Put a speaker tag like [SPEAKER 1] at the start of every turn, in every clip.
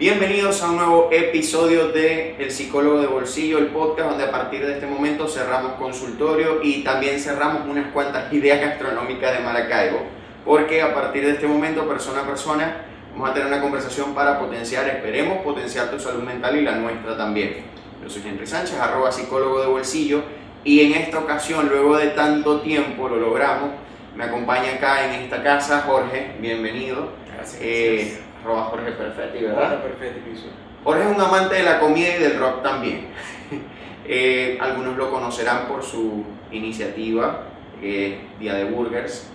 [SPEAKER 1] Bienvenidos a un nuevo episodio de El Psicólogo de Bolsillo, el podcast donde a partir de este momento cerramos consultorio y también cerramos unas cuantas ideas gastronómicas de Maracaibo, porque a partir de este momento, persona a persona, vamos a tener una conversación para potenciar, esperemos potenciar tu salud mental y la nuestra también. Yo soy Henry Sánchez, arroba psicólogo de bolsillo, y en esta ocasión, luego de tanto tiempo, lo logramos. Me acompaña acá en esta casa Jorge, bienvenido.
[SPEAKER 2] Gracias.
[SPEAKER 1] Eh, arroba Jorge Perfetti, ¿verdad?
[SPEAKER 2] perfecto, piso.
[SPEAKER 1] Jorge es un amante de la comida y del rock también. Eh, algunos lo conocerán por su iniciativa eh, Día de Burgers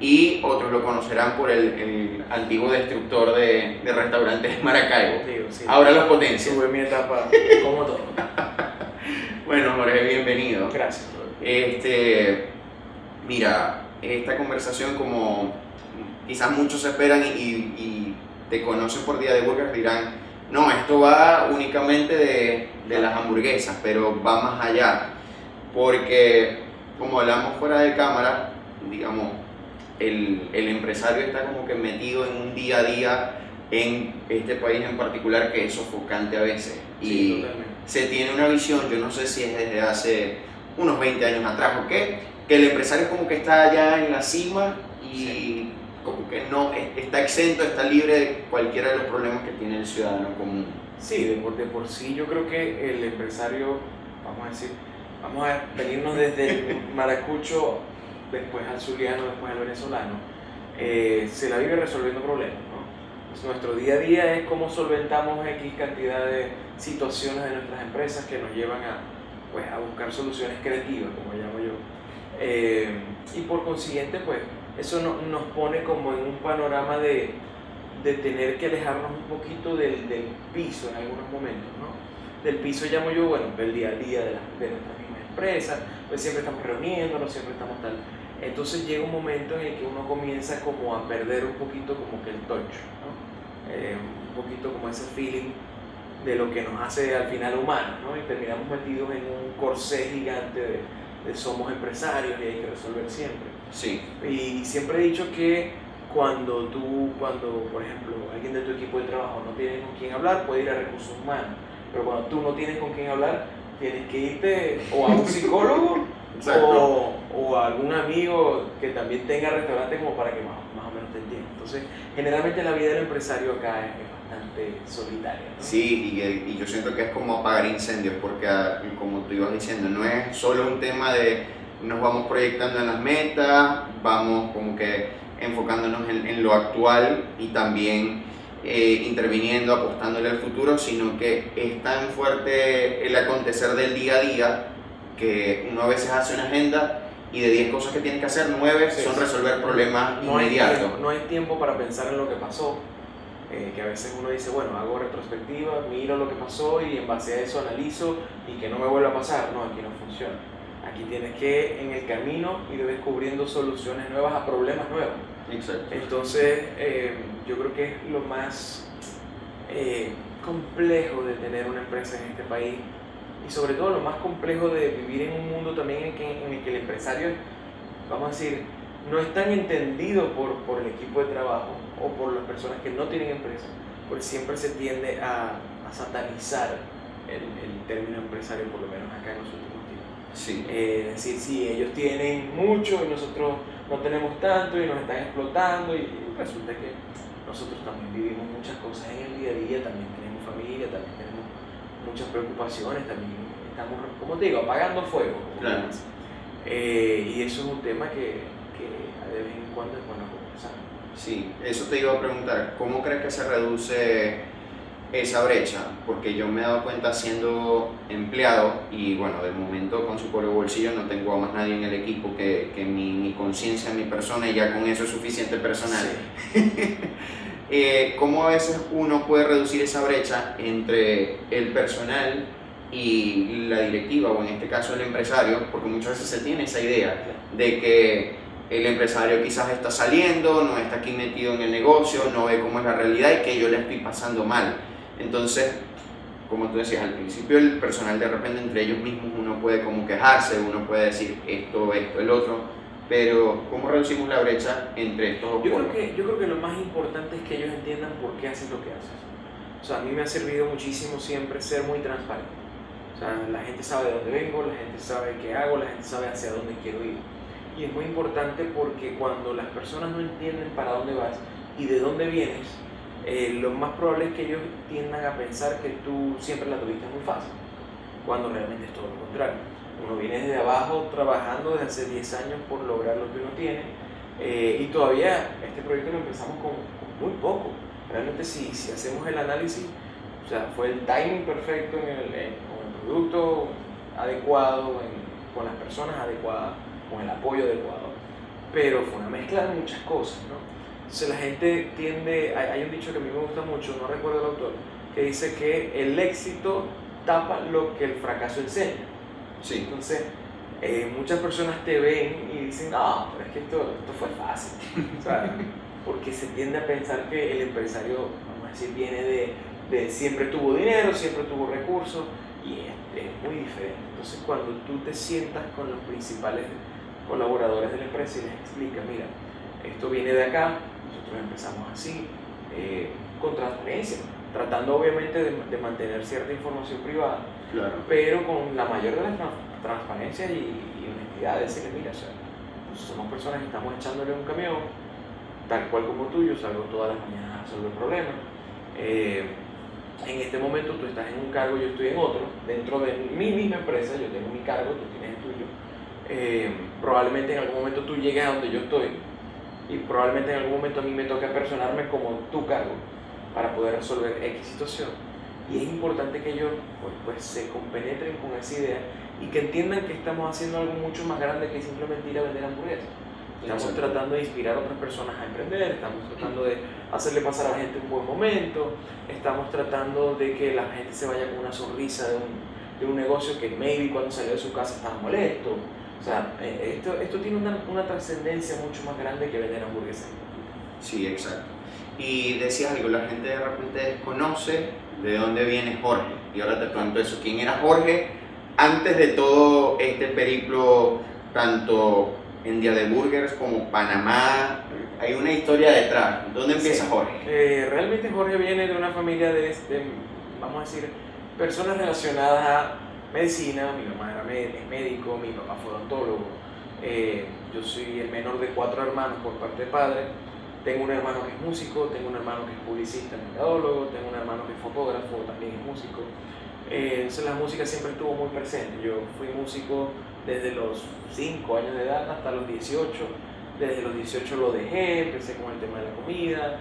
[SPEAKER 1] y otros lo conocerán por el, el antiguo destructor de, de restaurantes de Maracaibo.
[SPEAKER 2] Digo, sí.
[SPEAKER 1] Ahora los potencia.
[SPEAKER 2] Tuve mi etapa como todo.
[SPEAKER 1] Bueno, Jorge, bienvenido.
[SPEAKER 2] Gracias.
[SPEAKER 1] Este, mira, esta conversación como quizás muchos esperan y, y te conocen por Día de Burgers dirán, no, esto va únicamente de, de las hamburguesas, pero va más allá, porque como hablamos fuera de cámara, digamos, el, el empresario está como que metido en un día a día en este país en particular que es sofocante a veces.
[SPEAKER 2] Sí,
[SPEAKER 1] Y
[SPEAKER 2] totalmente.
[SPEAKER 1] se tiene una visión, yo no sé si es desde hace unos 20 años atrás o qué, que el empresario como que está allá en la cima y como que no es- está exento, está libre de cualquiera de los problemas que tiene el ciudadano común.
[SPEAKER 2] Sí, de por, de por sí yo creo que el empresario, vamos a decir, vamos a venirnos desde el maracucho, después al zuliano, después al venezolano, eh, se la vive resolviendo problemas. ¿no? Pues nuestro día a día es cómo solventamos X cantidad de situaciones de nuestras empresas que nos llevan a, pues, a buscar soluciones creativas, como llamo yo. Eh, y por consiguiente, pues eso no- nos pone como en un panorama de, de tener que alejarnos un poquito del, del piso en algunos momentos, ¿no? Del piso llamo yo, bueno, del día a día de, de nuestras mismas empresas, pues siempre estamos reuniéndonos, siempre estamos tal. Entonces llega un momento en el que uno comienza como a perder un poquito como que el touch, ¿no? Eh, un poquito como ese feeling de lo que nos hace al final humanos, ¿no? Y terminamos metidos en un corsé gigante de, de somos empresarios y hay que resolver siempre.
[SPEAKER 1] Sí,
[SPEAKER 2] Y siempre he dicho que cuando tú, cuando por ejemplo alguien de tu equipo de trabajo no tiene con quién hablar, puede ir a recursos humanos. Pero cuando tú no tienes con quién hablar, tienes que irte o a un psicólogo o, o a algún amigo que también tenga restaurante como para que más, más o menos te entienda. Entonces, generalmente la vida del empresario acá es, bastante solitaria. ¿no?
[SPEAKER 1] sí, y, y yo siento que es como apagar incendios, porque como tú ibas diciendo, no es solo un tema de nos vamos proyectando en las metas, vamos como que enfocándonos en, en lo actual y también eh, interviniendo, apostándole al futuro, sino que es tan fuerte el acontecer del día a día que uno a veces hace una agenda y de 10 cosas que tiene que hacer, 9
[SPEAKER 2] Sí,
[SPEAKER 1] son
[SPEAKER 2] sí.
[SPEAKER 1] resolver problemas
[SPEAKER 2] no hay,
[SPEAKER 1] inmediatos.
[SPEAKER 2] tiempo, no hay tiempo para pensar en lo que pasó. eh, que a veces uno dice, bueno, hago retrospectiva, miro lo que pasó y en base a eso analizo y que no me vuelva a pasar. No, aquí no funciona. Aquí tienes que en el camino ir descubriendo soluciones nuevas a problemas nuevos.
[SPEAKER 1] Exacto.
[SPEAKER 2] Entonces, eh, yo creo que es lo más eh, complejo de tener una empresa en este país y sobre todo lo más complejo de vivir en un mundo también en, que, en el que el empresario, vamos a decir, no es tan entendido por, por el equipo de trabajo o por las personas que no tienen empresa, porque siempre se tiende a, a satanizar el, el término empresario, por lo menos acá en los últimos tiempos.
[SPEAKER 1] Sí.
[SPEAKER 2] Eh, decir, si ellos tienen mucho y nosotros no tenemos tanto y nos están explotando y resulta que nosotros también vivimos muchas cosas en el día a día, también tenemos familia, también tenemos muchas preocupaciones, también estamos, como te digo, apagando fuego.
[SPEAKER 1] Claro.
[SPEAKER 2] Eh, y eso es un tema que, que de vez en cuando es bueno conversar.
[SPEAKER 1] Sí, eso te iba a preguntar, ¿cómo crees que se reduce esa brecha? Porque yo me he dado cuenta siendo empleado y bueno, de momento con psicólogo bolsillo no tengo a más nadie en el equipo que, que mi, mi conciencia, mi persona y ya con eso es suficiente personal. Eh, ¿Cómo a veces uno puede reducir esa brecha entre el personal y la directiva o en este caso el empresario? Porque muchas veces se tiene esa idea de que el empresario quizás está saliendo, no está aquí metido en el negocio, no ve cómo es la realidad y que yo le estoy pasando mal. Entonces, como tú decías, al principio el personal de repente entre ellos mismos uno puede como quejarse, uno puede decir esto, esto, el otro, pero ¿cómo reducimos la brecha entre estos dos
[SPEAKER 2] Yo creo, que, yo creo que lo más importante es que ellos entiendan por qué haces lo que haces. O sea, a mí me ha servido muchísimo siempre ser muy transparente. O sea, la gente sabe de dónde vengo, la gente sabe qué hago, la gente sabe hacia dónde quiero ir. Y es muy importante porque cuando las personas no entienden para dónde vas y de dónde vienes, eh, lo más probable es que ellos tiendan a pensar que tú siempre la tuviste muy fácil, cuando realmente es todo lo contrario. Uno viene desde abajo trabajando desde hace 10 años por lograr lo que uno tiene eh, y todavía este proyecto lo empezamos con, muy poco. Realmente si, si, hacemos el análisis, o sea, fue el timing perfecto en el, con el producto adecuado, con las personas adecuadas, con el apoyo adecuado, pero fue una mezcla de muchas cosas, ¿no? Entonces la gente tiende, hay, un dicho que a mí me gusta mucho, no recuerdo el autor, que dice que el éxito tapa lo que el fracaso enseña.
[SPEAKER 1] Sí.
[SPEAKER 2] Entonces, eh, muchas personas te ven y dicen, no, pero es que esto, esto fue fácil. o sea, porque se tiende a pensar que el empresario, vamos a decir, viene de, de siempre tuvo dinero, siempre tuvo recursos, y es, es, muy diferente. Entonces, cuando tú te sientas con los principales colaboradores de la empresa y les explicas, mira, esto viene de acá, nosotros empezamos así, eh, con transparencia, tratando obviamente de, mantener cierta información privada,
[SPEAKER 1] claro.
[SPEAKER 2] pero con la mayor de las transparencias y, y honestidad de decirle, mira, o sea, somos personas que estamos echándole un camión, tal cual como tú, yo salgo todas las mañanas a resolver problemas. Eh, en este momento tú estás en un cargo, yo estoy en otro, dentro de mi misma empresa, yo tengo mi cargo, tú tienes el tuyo. Eh, probablemente en algún momento tú llegues a donde yo estoy, y probablemente en algún momento a mí me toque personarme como tu cargo para poder resolver X situación. Y es importante que ellos pues, pues, se compenetren con esa idea y que entiendan que estamos haciendo algo mucho más grande que simplemente ir a vender hamburguesas. Estamos tratando de inspirar a otras personas a emprender, estamos tratando de hacerle pasar a la gente un buen momento, estamos tratando de que la gente se vaya con una sonrisa de un, de un negocio que maybe cuando salió de su casa estaba molesto, o sea, eh, esto, esto tiene una, una trascendencia mucho más grande que vender hamburguesas.
[SPEAKER 1] Sí, exacto. Y decías algo, la gente de repente desconoce de dónde viene Jorge. Y ahora te pregunto eso, ¿quién era Jorge antes de todo este periplo, tanto en Día de Burgers como Panamá? Hay una historia detrás. ¿Dónde empieza Jorge?
[SPEAKER 2] Eh, realmente Jorge viene de una familia de, de, vamos a decir, personas relacionadas a medicina, mi mamá era médico, mi papá fue odontólogo, eh, yo soy el menor de cuatro hermanos por parte de padre, tengo un hermano que es músico, tengo un hermano que es publicista, mercadólogo, tengo un hermano que es fotógrafo, también es músico. Eh, entonces la música siempre estuvo muy presente. Yo fui músico desde los 5 años de edad hasta los 18. Desde los 18 lo dejé, empecé con el tema de la comida,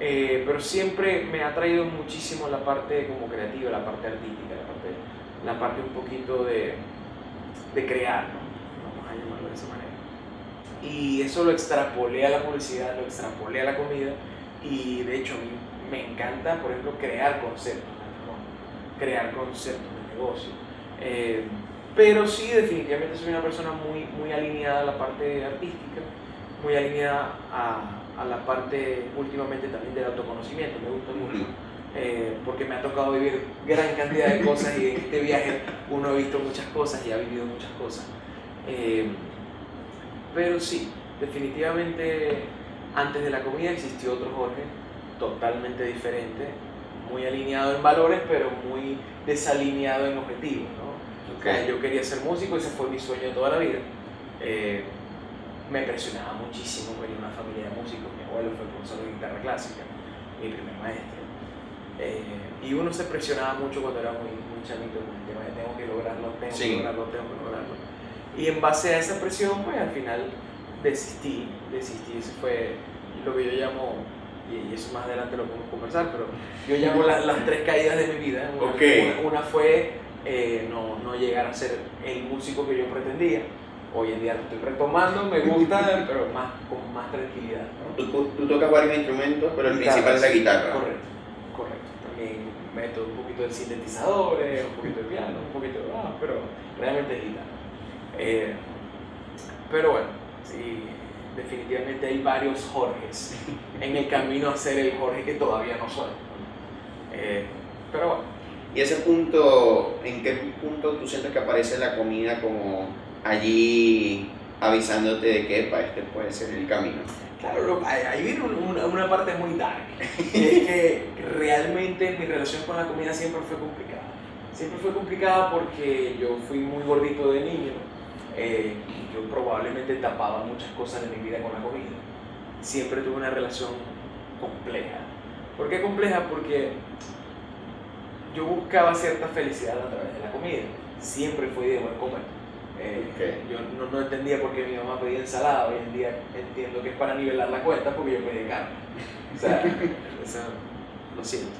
[SPEAKER 2] eh, pero siempre me ha traído muchísimo la parte como creativa, la parte artística, la parte un poquito de, de crear, ¿no? vamos a llamarlo de esa manera. Y eso lo extrapolé a la publicidad, lo extrapolé a la comida y de hecho a mí me encanta, por ejemplo, crear conceptos, ¿no? crear conceptos de negocio. Eh, pero sí, definitivamente soy una persona muy, muy alineada a la parte artística, muy alineada a, a la parte últimamente también del autoconocimiento, me gusta mucho. Eh, porque me ha tocado vivir gran cantidad de cosas y en este viaje uno ha visto muchas cosas y ha vivido muchas cosas. Eh, pero sí, definitivamente antes de la comida existió otro Jorge, totalmente diferente, muy alineado en valores, pero muy desalineado en objetivos. ¿no? yo quería ser músico, ese fue mi sueño toda la vida. Eh, me presionaba muchísimo venir una familia de músicos, mi abuelo fue profesor de guitarra clásica, mi primer maestro eh, y uno se presionaba mucho cuando era muy, muy chamito con el tema de tengo que lograrlo, tengo que lograrlo, tengo que lograrlo. Y en base a esa presión, pues al final desistí, desistí. Eso fue lo que yo llamo, y eso más adelante lo podemos conversar, pero yo llamo las tres caídas de mi vida. Una, una, fue eh, no, no llegar a ser el músico que yo pretendía. Hoy en día lo estoy retomando, me gusta, pero más, con más tranquilidad.
[SPEAKER 1] ¿Tú, tú, tocas varios instrumentos, pero el principal es la guitarra.
[SPEAKER 2] Correcto meto un poquito de sintetizadores, un poquito de piano, un poquito de ah, pero realmente es guitarra. Eh, pero bueno, sí, definitivamente hay varios Jorges en el camino a ser el Jorge que todavía no soy. Eh, pero bueno.
[SPEAKER 1] ¿Y ese punto, en qué punto tú sientes que aparece la comida como allí avisándote de que para este puede ser el camino.
[SPEAKER 2] Claro, ahí viene una, una parte muy dark. es que realmente mi relación con la comida siempre fue complicada. Siempre fue complicada porque yo fui muy gordito de niño. Eh, y yo probablemente tapaba muchas cosas de mi vida con la comida. Siempre tuve una relación compleja. ¿Por qué compleja? Porque yo buscaba cierta felicidad a través de la comida. Siempre fui de buen comer eh, yo no, no, entendía por qué mi mamá pedía ensalada, hoy en día entiendo que es para nivelar la cuenta porque yo pedí carne. O sea, lo siento.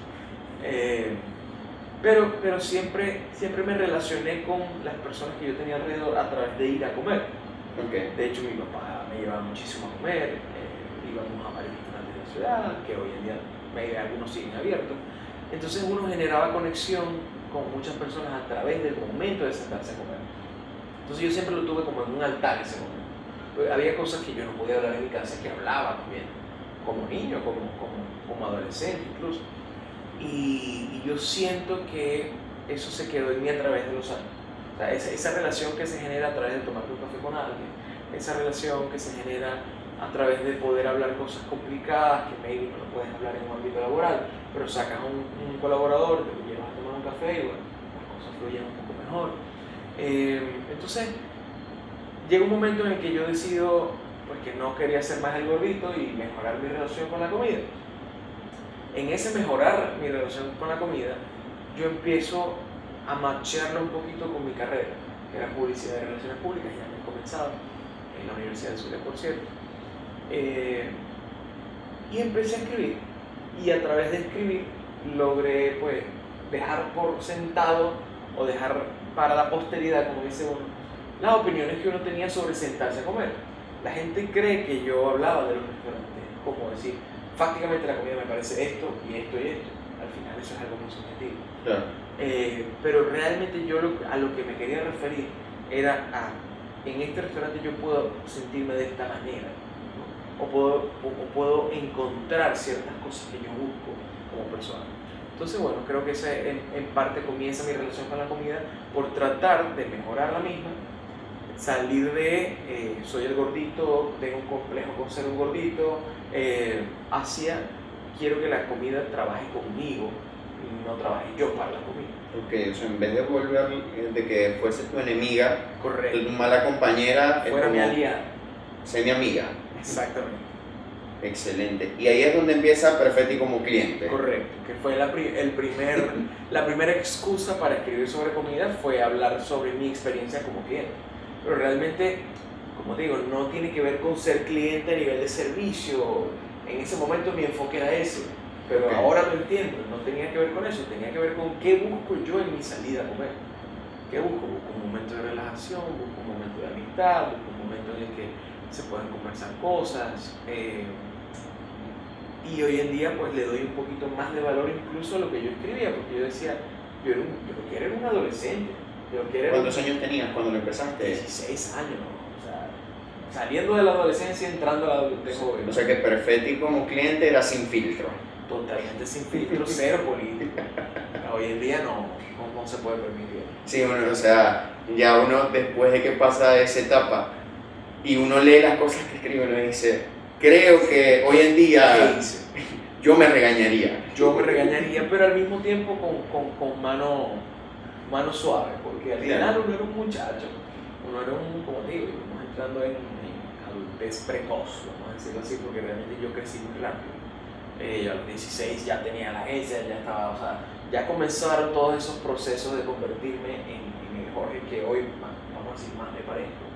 [SPEAKER 2] Eh, pero, pero siempre, siempre me relacioné con las personas que yo tenía alrededor a través de ir a comer. De hecho, mi papá me llevaba muchísimo a comer, eh, íbamos a varios restaurantes de la ciudad, que hoy en día algunos siguen abiertos. Entonces uno generaba conexión con muchas personas a través del momento de sentarse a comer. Entonces yo siempre lo tuve como en un altar ese momento. Había cosas que yo no podía hablar en mi casa que hablaba también, como niño, como, como, como adolescente incluso. Y, yo siento que eso se quedó en mí a través de los años. O sea, esa, esa, relación que se genera a través de tomar un café con alguien, esa relación que se genera a través de poder hablar cosas complicadas que maybe no puedes hablar en un ámbito laboral, pero sacas un, un colaborador, te lo llevas a tomar un café y bueno, las cosas fluyen un poco mejor. Eh, entonces, llega un momento en el que yo decido pues, que no quería ser más el gordito y mejorar mi relación con la comida. En ese mejorar mi relación con la comida, yo empiezo a macharlo un poquito con mi carrera, que era publicidad y relaciones públicas, ya he comenzado en la Universidad de Zulia, por cierto. Eh, y empecé a escribir. Y a través de escribir logré pues, dejar por sentado o dejar para la posteridad, como dice uno, las opiniones que uno tenía sobre sentarse a comer. La gente cree que yo hablaba de los restaurantes, como decir, fácticamente la comida me parece esto y esto y esto. Al final eso es algo muy subjetivo. Eh, pero realmente yo a lo que me quería referir era a, en este restaurante yo puedo sentirme de esta manera, o, puedo, o puedo encontrar ciertas cosas que yo busco como persona. Entonces, bueno, creo que esa en, parte comienza mi relación con la comida por tratar de mejorar la misma, salir de eh, soy el gordito, tengo un complejo con ser un gordito, eh, hacia quiero que la comida trabaje conmigo y no trabaje yo para la comida.
[SPEAKER 1] Ok, o sea, en vez de volver de que fuese tu enemiga,
[SPEAKER 2] Correcto.
[SPEAKER 1] tu mala compañera,
[SPEAKER 2] fuera mi aliada.
[SPEAKER 1] Sé mi amiga.
[SPEAKER 2] Exactamente.
[SPEAKER 1] Excelente. Y ahí es donde empieza Perfetti como cliente.
[SPEAKER 2] Correcto, que fue la, el primer, la primera excusa para escribir sobre comida fue hablar sobre mi experiencia como cliente. Pero realmente, como digo, no tiene que ver con ser cliente a nivel de servicio. En ese momento mi enfoque era ese. Pero ahora lo entiendo, no tenía que ver con eso, tenía que ver con qué busco yo en mi salida a comer. ¿Qué busco? Busco un momento de relajación, busco un momento de amistad, busco un momento en el que se pueden conversar cosas. Eh, y hoy en día pues le doy un poquito más de valor incluso a lo que yo escribía, porque yo decía, yo, era un, yo era un adolescente. Yo
[SPEAKER 1] ¿Cuántos años tenías cuando lo empezaste?
[SPEAKER 2] 16 años, o sea, saliendo de la adolescencia, entrando a la adultez joven.
[SPEAKER 1] O sea que Perfetti como cliente era sin filtro.
[SPEAKER 2] Totalmente sin filtro, cero político. Hoy en día no, no, se puede permitir.
[SPEAKER 1] Sí, bueno, o sea, ya uno después de que pasa esa etapa y uno lee las cosas que escribe, uno dice, creo que hoy en día yo me regañaría.
[SPEAKER 2] Yo me regañaría, pero al mismo tiempo con, con, con mano, mano suave, porque al final uno era un muchacho, uno era un, como digo, íbamos entrando en, adultez precoz, vamos a decirlo así, porque realmente yo crecí muy rápido. Eh, a los 16 ya tenía la agencia, ya estaba, o sea, ya comenzaron todos esos procesos de convertirme en, en el Jorge que hoy, vamos a decir, más me parezco.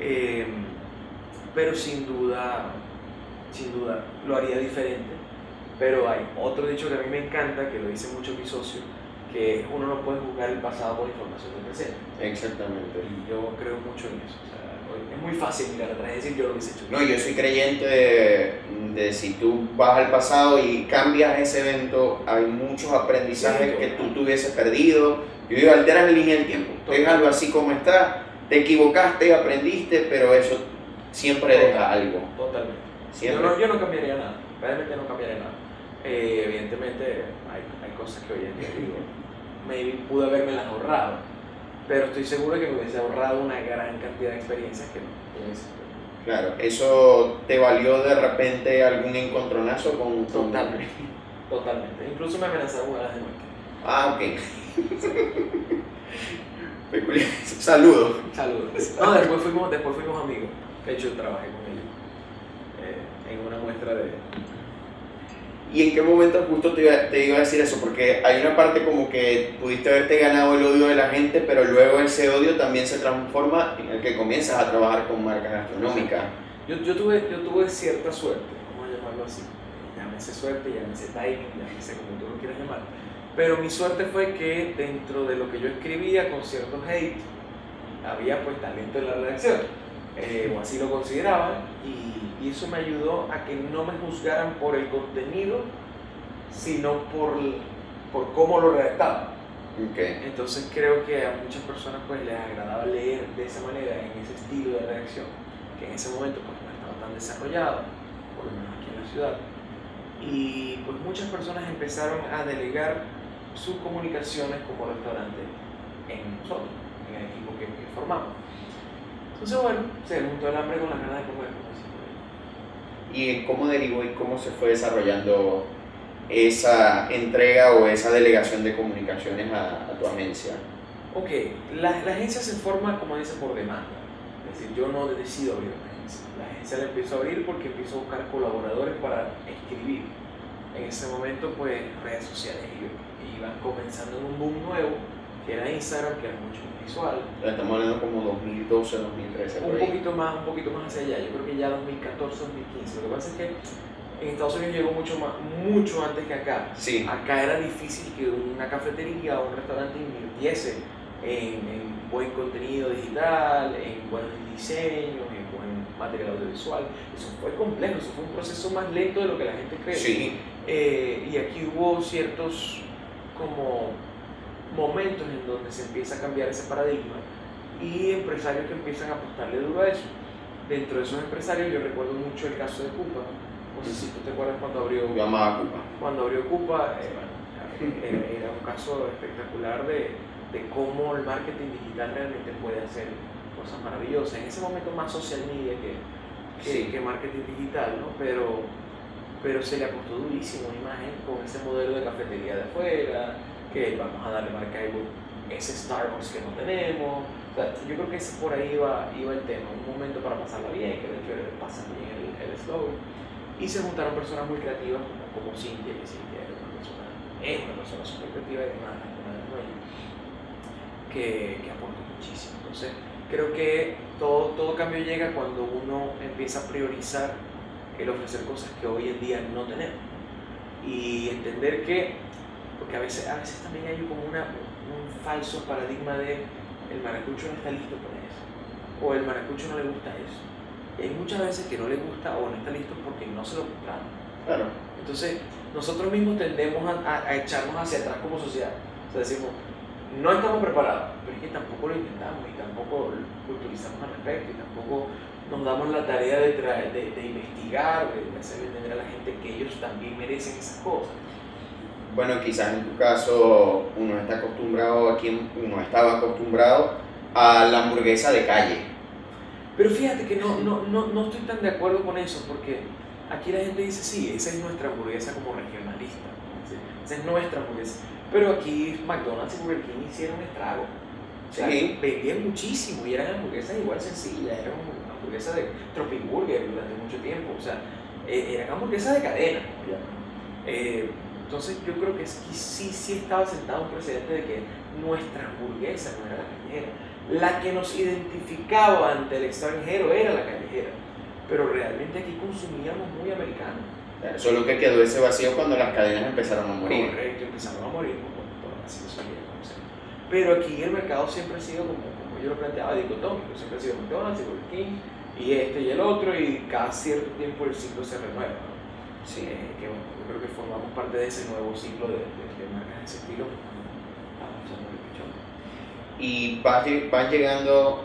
[SPEAKER 2] Eh, pero sin duda, sin duda lo haría diferente. Pero hay otro dicho que a mí me encanta, que lo dice mucho mi socio, que uno no puede juzgar el pasado por información del presente.
[SPEAKER 1] Exactamente.
[SPEAKER 2] Y yo creo mucho en eso. es muy fácil mirar atrás y decir yo lo hubiese hecho.
[SPEAKER 1] No, yo soy creyente de, si tú vas al pasado y cambias ese evento, hay muchos aprendizajes que tú tuvieses perdido. Yo digo, alteras la línea del tiempo. Déjalo así como está. Te equivocaste, aprendiste, pero eso siempre deja algo.
[SPEAKER 2] Totalmente. Yo, no, yo no cambiaría nada, realmente no cambiaría nada. Eh, evidentemente hay, hay, cosas que hoy en día digo, maybe pude haberme las ahorrado, pero estoy seguro de que me hubiese ahorrado una gran cantidad de experiencias que no.
[SPEAKER 1] Claro, ¿eso te valió de repente algún encontronazo con...?
[SPEAKER 2] Totalmente, totalmente. Incluso me amenazaron una de muerte.
[SPEAKER 1] Ah, ok. Saludos.
[SPEAKER 2] Saludos. No, después fuimos, después fuimos amigos. De hecho, trabajé con en una muestra de,
[SPEAKER 1] ¿Y en qué momento justo te iba, te iba, a decir eso? Porque hay una parte como que pudiste haberte ganado el odio de la gente, pero luego ese odio también se transforma en el que comienzas a trabajar con marcas gastronómicas.
[SPEAKER 2] Yo, yo, tuve, yo tuve cierta suerte, vamos a llamarlo así. Llámese suerte, llámese timing, llámese como tú lo quieras llamar. Pero mi suerte fue que dentro de lo que yo escribía con cierto hate, había pues talento en la redacción, eh, o así lo consideraba, y y eso me ayudó a que no me juzgaran por el contenido, sino por, por cómo lo redactaba.
[SPEAKER 1] Okay.
[SPEAKER 2] Entonces creo que a muchas personas pues les agradaba leer de esa manera, en ese estilo de redacción, que en ese momento pues no estaba tan desarrollado, por lo menos aquí en la ciudad. Y pues muchas personas empezaron a delegar sus comunicaciones como restaurante en nosotros, en el equipo que, que formamos. Entonces bueno, se juntó el hambre con la ganas de comer
[SPEAKER 1] y cómo derivó y cómo se fue desarrollando esa entrega o esa delegación de comunicaciones a, tu agencia?
[SPEAKER 2] Ok, la, la, agencia se forma, como dice, por demanda. Es decir, yo no decido abrir una agencia. La agencia la empiezo a abrir porque empiezo a buscar colaboradores para escribir. En ese momento, pues, redes sociales iban comenzando en un boom nuevo, que era Instagram, que era mucho visual.
[SPEAKER 1] Estamos hablando como 2012, 2013.
[SPEAKER 2] Un poquito más, un poquito más hacia allá. Yo creo que ya 2014, 2015. Lo que pasa es que en Estados Unidos llegó mucho más, mucho antes que acá.
[SPEAKER 1] Sí.
[SPEAKER 2] Acá era difícil que una cafetería o un restaurante invirtiese en, en buen contenido digital, en buenos diseños, en buen material audiovisual. Eso fue complejo, eso fue un proceso más lento de lo que la gente cree.
[SPEAKER 1] Sí.
[SPEAKER 2] Eh, y aquí hubo ciertos como momentos en donde se empieza a cambiar ese paradigma y empresarios que empiezan a apostarle duro a eso. Dentro de esos empresarios yo recuerdo mucho el caso de Cupa. No sé si tú te acuerdas cuando abrió
[SPEAKER 1] Cupa.
[SPEAKER 2] Cuando abrió Cupa, eh, era, un caso espectacular de, de, cómo el marketing digital realmente puede hacer cosas maravillosas. En ese momento más social media que, que, que marketing digital, ¿no? Pero, pero se le apostó durísimo a imagen con ese modelo de cafetería de afuera, que vamos a darle marca a ese Starbucks que no tenemos. yo creo que ese por ahí iba, iba el tema, un momento para pasarla bien, que de hecho pasa bien el, el slogan. Y se juntaron personas muy creativas como, como Cintia, que Cintia es una persona, es una persona súper creativa y una, una de que, que aporta muchísimo. Entonces, creo que todo, todo cambio llega cuando uno empieza a priorizar el ofrecer cosas que hoy en día no tenemos. Y entender que porque a veces, a veces también hay como una, un falso paradigma de el maracucho no está listo para eso, o el maracucho no le gusta eso. Y hay muchas veces que no le gusta o no está listo porque no se lo.
[SPEAKER 1] Claro.
[SPEAKER 2] Entonces, nosotros mismos tendemos a, a, echarnos hacia atrás como sociedad. O sea, decimos, no estamos preparados, pero es que tampoco lo intentamos y tampoco culturizamos al respecto y tampoco nos damos la tarea de, de, de investigar, de hacer entender a la gente que ellos también merecen esas cosas
[SPEAKER 1] bueno, quizás en tu caso uno está acostumbrado, aquí uno estaba acostumbrado a la hamburguesa de calle.
[SPEAKER 2] Pero fíjate que no, no, no, no estoy tan de acuerdo con eso, porque aquí la gente dice, sí, esa es nuestra hamburguesa como regionalista, esa es nuestra hamburguesa. Pero aquí McDonald's y Burger King hicieron estrago. O sea, vendían muchísimo y eran hamburguesas igual sencillas, eran hamburguesas de Tropic Burger durante mucho tiempo, o sea, eh, eran hamburguesas de cadena. Eh, entonces yo creo que sí, sí estaba sentado un precedente de que nuestra hamburguesa no era la callejera. La que nos identificaba ante el extranjero era la callejera. Pero realmente aquí consumíamos muy americano.
[SPEAKER 1] solo que quedó ese vacío cuando las cadenas empezaron a morir.
[SPEAKER 2] Correcto, empezaron a morir por, por así Pero aquí el mercado siempre ha sido, como, como yo lo planteaba, dicotómico. Siempre ha sido McDonald's y Burger King, y este y el otro, y cada cierto tiempo el ciclo se renueva. Sí, que bueno, yo creo que formamos parte de ese nuevo ciclo de, de, marcas de ese estilo.
[SPEAKER 1] Y van llegando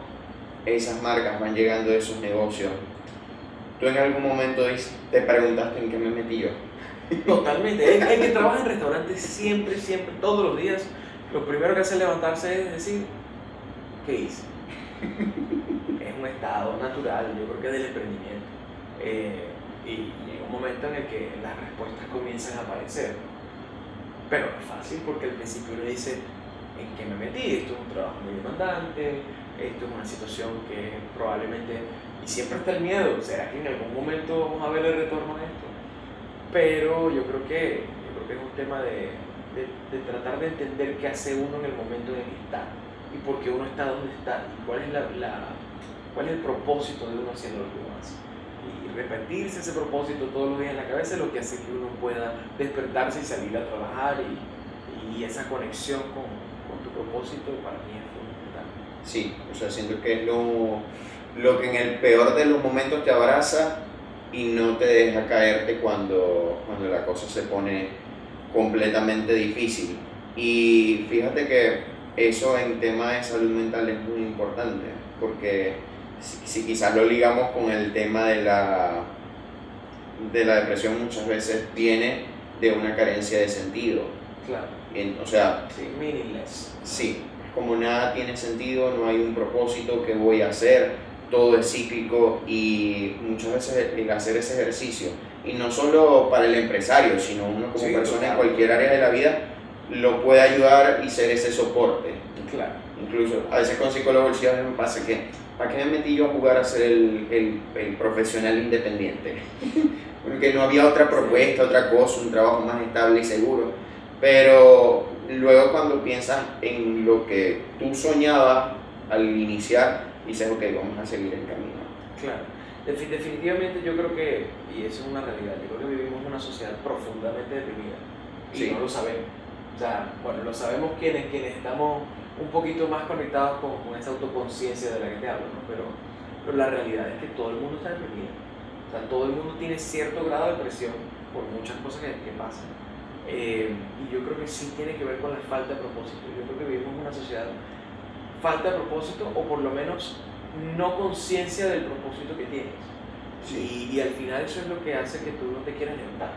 [SPEAKER 1] esas marcas, van llegando esos negocios. ¿Tú en algún momento te preguntaste en qué me metí yo?
[SPEAKER 2] Totalmente. El, que trabaja en restaurantes siempre, siempre, todos los días, lo primero que hace levantarse es decir, ¿qué hice? es un estado natural, yo creo que del emprendimiento. Eh, y momento en el que las respuestas comienzan a aparecer. Pero no es fácil porque al principio uno dice, ¿en qué me metí? Esto es un trabajo muy demandante, esto es una situación que probablemente, y siempre está el miedo, ¿será que en algún momento vamos a ver el retorno de esto? Pero yo creo que, yo creo que es un tema de, de, tratar de entender qué hace uno en el momento en el que está y por qué uno está donde está y cuál es, la, cuál es el propósito de uno haciendo lo que uno hace. Repetirse ese propósito todos los días en la cabeza es lo que hace que uno pueda despertarse y salir a trabajar y, y esa conexión con, con, tu propósito para mí es fundamental.
[SPEAKER 1] Sí, o sea, siento que es lo, lo que en el peor de los momentos te abraza y no te deja caerte cuando, cuando la cosa se pone completamente difícil. Y fíjate que eso en tema de salud mental es muy importante, porque si, quizás lo ligamos con el tema de la, de la depresión, muchas veces viene de una carencia de sentido.
[SPEAKER 2] Claro.
[SPEAKER 1] o sea,
[SPEAKER 2] sí, meaningless.
[SPEAKER 1] Sí, como nada tiene sentido, no hay un propósito que voy a hacer, todo es cíclico y muchas veces el hacer ese ejercicio, y no solo para el empresario, sino uno como persona en cualquier área de la vida, lo puede ayudar y ser ese soporte.
[SPEAKER 2] Claro.
[SPEAKER 1] Incluso a veces con psicólogos me pasa que, ¿para qué me metí yo a jugar a ser el, el, el profesional independiente? Porque no había otra propuesta, otra cosa, un trabajo más estable y seguro. Pero luego cuando piensas en lo que tú soñabas al iniciar, dices, ok, vamos a seguir el camino.
[SPEAKER 2] Claro. Definitivamente yo creo que, y eso es una realidad, yo creo que vivimos en una sociedad profundamente deprimida y no lo sabemos. O sea, bueno, lo sabemos quienes, quienes estamos un poquito más conectados con, con esa autoconciencia de la que te hablo, ¿no? Pero, pero, la realidad es que todo el mundo está deprimido. O sea, todo el mundo tiene cierto grado de presión por muchas cosas que, que pasan. Eh, y yo creo que sí tiene que ver con la falta de propósito. Yo creo que vivimos en una sociedad falta de propósito o por lo menos no conciencia del propósito que tienes. Y, y, al final eso es lo que hace que tú no te quieras levantar.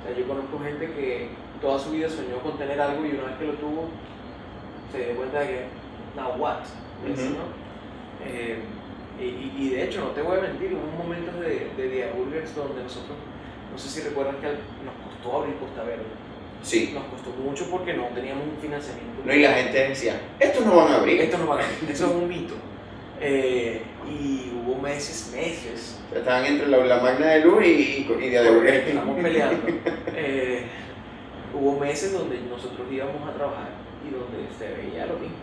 [SPEAKER 2] O sea, yo conozco gente que toda su vida soñó con tener algo y una vez que lo tuvo, se dio cuenta de que, now what? Eh, y, y, de hecho, no te voy a mentir, hubo momentos de, de Dia Burgers donde nosotros, no sé si recuerdan que nos costó abrir Costa Verde.
[SPEAKER 1] Sí.
[SPEAKER 2] Nos costó mucho porque no teníamos un financiamiento.
[SPEAKER 1] No, y la gente decía, estos no van a abrir.
[SPEAKER 2] Estos no van a abrir, eso es un mito. Eh, y hubo meses, meses.
[SPEAKER 1] estaban entre la, la magna de luz y, y, Dia de Burgers.
[SPEAKER 2] Estamos peleando. eh, hubo meses donde nosotros íbamos a trabajar y donde se veía lo mismo.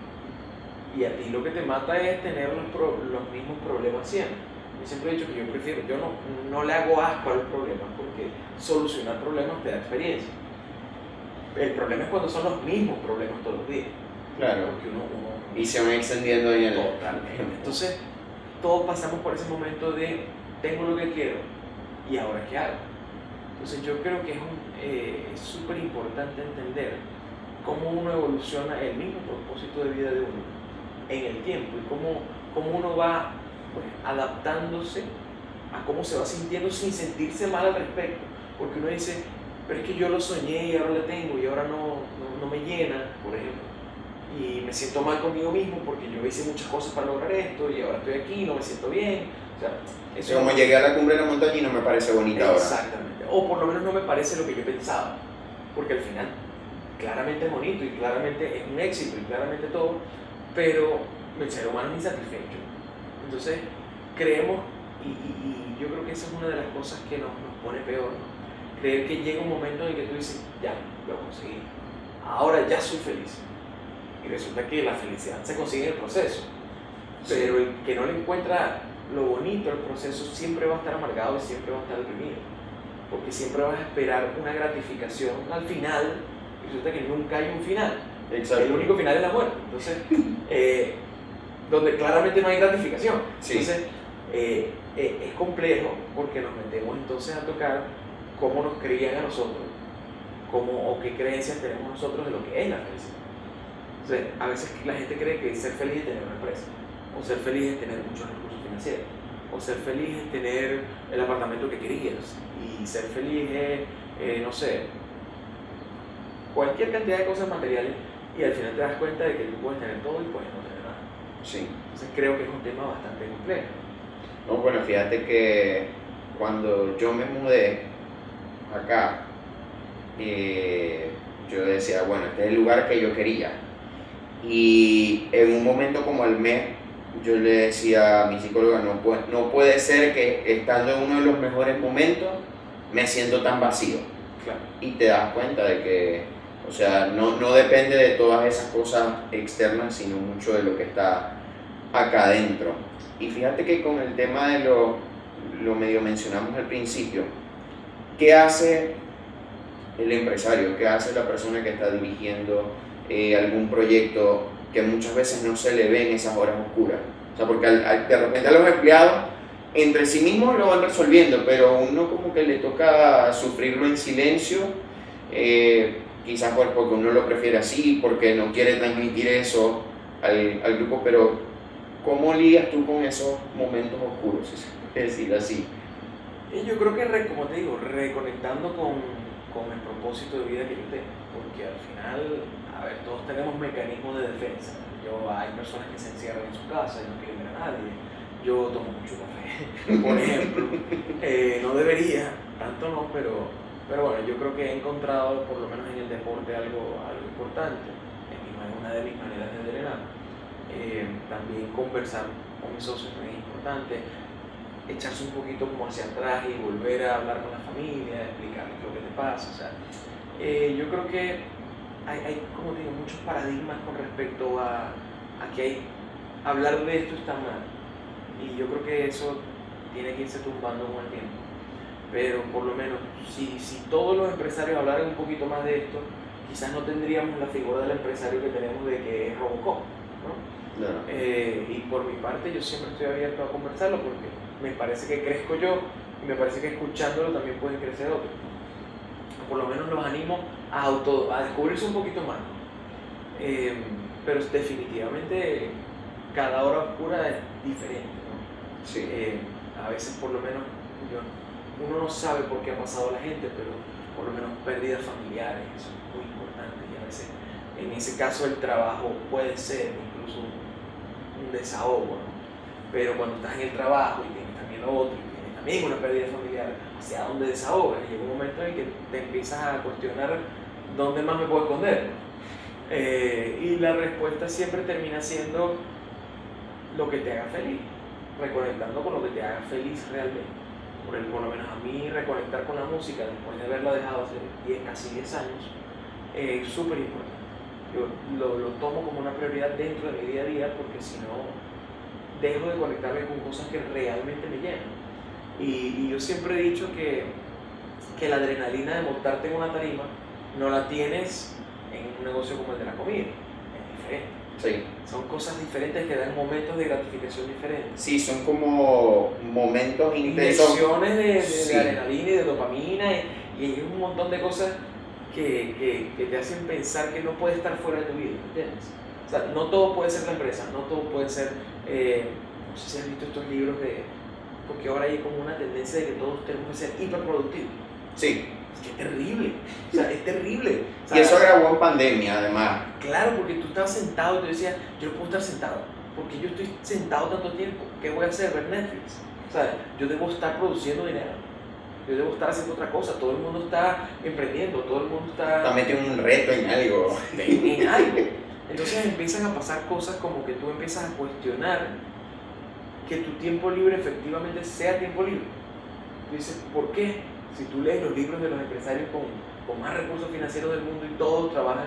[SPEAKER 2] Y a ti lo que te mata es tener los, los mismos problemas siempre. Yo siempre he dicho que yo prefiero, yo no, no le hago asco a los problemas porque solucionar problemas te da experiencia. El problema es cuando son los mismos problemas todos los días.
[SPEAKER 1] Claro.
[SPEAKER 2] Porque uno, uno
[SPEAKER 1] y se van extendiendo ahí en
[SPEAKER 2] Totalmente. Entonces, todos pasamos por ese momento de tengo lo que quiero y ahora qué hago. Entonces, yo creo que es eh, es súper importante entender cómo uno evoluciona el mismo propósito de vida de uno en el tiempo y cómo, cómo uno va pues, adaptándose a cómo se va sintiendo sin sentirse mal al respecto. Porque uno dice, pero es que yo lo soñé y ahora lo tengo y ahora no, no, no me llena, por ejemplo. Y me siento mal conmigo mismo porque yo hice muchas cosas para lograr esto y ahora estoy aquí y no me siento bien. O sea,
[SPEAKER 1] eso como llegué a la cumbre de la montaña y no me parece bonita ahora.
[SPEAKER 2] Exactamente o por lo menos no me parece lo que yo pensaba, porque al final claramente es bonito y claramente es un éxito y claramente todo, pero el ser humano es insatisfecho. Entonces creemos, y, y, yo creo que esa es una de las cosas que nos, nos pone peor, creer que llega un momento en el que tú dices, ya, lo conseguí, ahora ya soy feliz. Y resulta que la felicidad se consigue en el proceso, pero el que no le encuentra lo bonito del proceso siempre va a estar amargado y siempre va a estar deprimido porque siempre vas a esperar una gratificación al final y resulta que nunca hay un final.
[SPEAKER 1] Exacto.
[SPEAKER 2] El único final es la muerte. Entonces, eh, donde claramente no hay gratificación. Entonces, eh, eh, es complejo porque nos metemos entonces a tocar cómo nos creían a nosotros, cómo, o qué creencias tenemos nosotros de lo que es la felicidad. Entonces, a veces la gente cree que ser feliz es tener una empresa, o ser feliz es tener muchos recursos financieros, o ser feliz es tener el apartamento que querías, y ser feliz es, eh, no sé, cualquier cantidad de cosas materiales y al final te das cuenta de que tú puedes tener todo y puedes no tener nada.
[SPEAKER 1] Sí.
[SPEAKER 2] Entonces creo que es un tema bastante complejo.
[SPEAKER 1] No, bueno, fíjate que cuando yo me mudé acá, eh, yo decía, bueno, este es el lugar que yo quería. Y en un momento como el mes, yo le decía a mi psicóloga, no puede, no puede ser que estando en uno de los mejores momentos, me siento tan vacío.
[SPEAKER 2] Claro.
[SPEAKER 1] Y te das cuenta de que, o sea, no, no depende de todas esas cosas externas, sino mucho de lo que está acá adentro. Y fíjate que con el tema de lo, lo medio mencionamos al principio, ¿qué hace el empresario? ¿Qué hace la persona que está dirigiendo eh, algún proyecto que muchas veces no se le ve en esas horas oscuras? O sea, porque al- al- de repente a los empleados entre sí mismos lo van resolviendo, pero uno como que le toca sufrirlo en silencio, eh, quizás por- porque uno lo prefiere así, porque no quiere transmitir eso al, al grupo, pero ¿cómo lidias tú con esos momentos oscuros, si se decir así?
[SPEAKER 2] Y yo creo que, como te digo, reconectando con, con el propósito de vida que yo tengo, porque al final, a ver, todos tenemos mecanismos de defensa. Yo, hay personas que se encierran en su casa y no quieren ver a nadie. Yo tomo mucho café, por ejemplo. Eh, no debería, tanto no, pero, pero bueno, yo creo que he encontrado, por lo menos en el deporte, algo, algo importante. Es una de mis maneras de drenar. Eh, también conversar con mis socios es importante echarse un poquito como hacia atrás y volver a hablar con la familia, explicarles lo que te pasa. O sea, eh, yo creo que hay, hay, como digo, muchos paradigmas con respecto a, a que hay, hablar de esto está mal. Y yo creo que eso tiene que irse tumbando con el tiempo. Pero por lo menos, si, si todos los empresarios hablaran un poquito más de esto, quizás no tendríamos la figura del empresario que tenemos de que es Robocop. ¿no?
[SPEAKER 1] Claro.
[SPEAKER 2] Eh, y por mi parte yo siempre estoy abierto a conversarlo porque me parece que crezco yo y me parece que escuchándolo también pueden crecer otros. Por lo menos los animo a, auto, a descubrirse un poquito más. Eh, pero definitivamente cada hora oscura es diferente. ¿no?
[SPEAKER 1] Sí.
[SPEAKER 2] Eh, a veces por lo menos uno no sabe por qué ha pasado la gente, pero por lo menos pérdidas familiares, eso es muy importante. Y a veces en ese caso el trabajo puede ser incluso un, desahogo, ¿no? Pero cuando estás en el trabajo y tienes también otro, y tienes también una pérdida familiar, ¿hacia dónde desahogas? Llega un momento en que te empiezas a cuestionar dónde más me puedo esconder. Eh, y la respuesta siempre termina siendo lo que te haga feliz, reconectando con lo que te haga feliz realmente. Por, el- por lo menos a mí reconectar con la música después de haberla dejado hace 10, casi 10 años es súper importante. Yo lo, lo tomo como una prioridad dentro de mi día a día porque si no dejo de conectarme con cosas que realmente me llenan. Y, y yo siempre he dicho que, que la adrenalina de montarte en una tarima no la tienes en un negocio como el de la comida. Es diferente.
[SPEAKER 1] Sí.
[SPEAKER 2] Son cosas diferentes que dan momentos de gratificación diferentes.
[SPEAKER 1] Sí, son como momentos intensos.
[SPEAKER 2] Inyecciones de, de- de
[SPEAKER 1] Sí.
[SPEAKER 2] adrenalina y de dopamina y, y hay un montón de cosas que, que, que te hacen pensar que no puede estar fuera de tu vida, ¿entiendes? O sea, no todo puede ser la empresa, no todo puede ser, eh, no sé si has visto estos libros de, porque ahora hay como una tendencia de que todos tenemos que ser hiperproductivos.
[SPEAKER 1] Sí.
[SPEAKER 2] Es que es terrible, o sea, es terrible.
[SPEAKER 1] Y eso agravó en pandemia, además.
[SPEAKER 2] Claro, porque tú estabas sentado y te decías, yo no puedo estar sentado, porque yo estoy sentado tanto tiempo, ¿qué voy a hacer? Ver Netflix. O sea, yo debo estar produciendo dinero, yo debo estar haciendo otra cosa, todo el mundo está emprendiendo, todo el mundo está
[SPEAKER 1] También tiene un reto en algo.
[SPEAKER 2] en, en algo. Entonces empiezan a pasar cosas como que tú empiezas a cuestionar que tu tiempo libre efectivamente sea tiempo libre. Tú dices, ¿por qué? Si tú lees los libros de los empresarios con, con más recursos financieros del mundo y todos trabajan,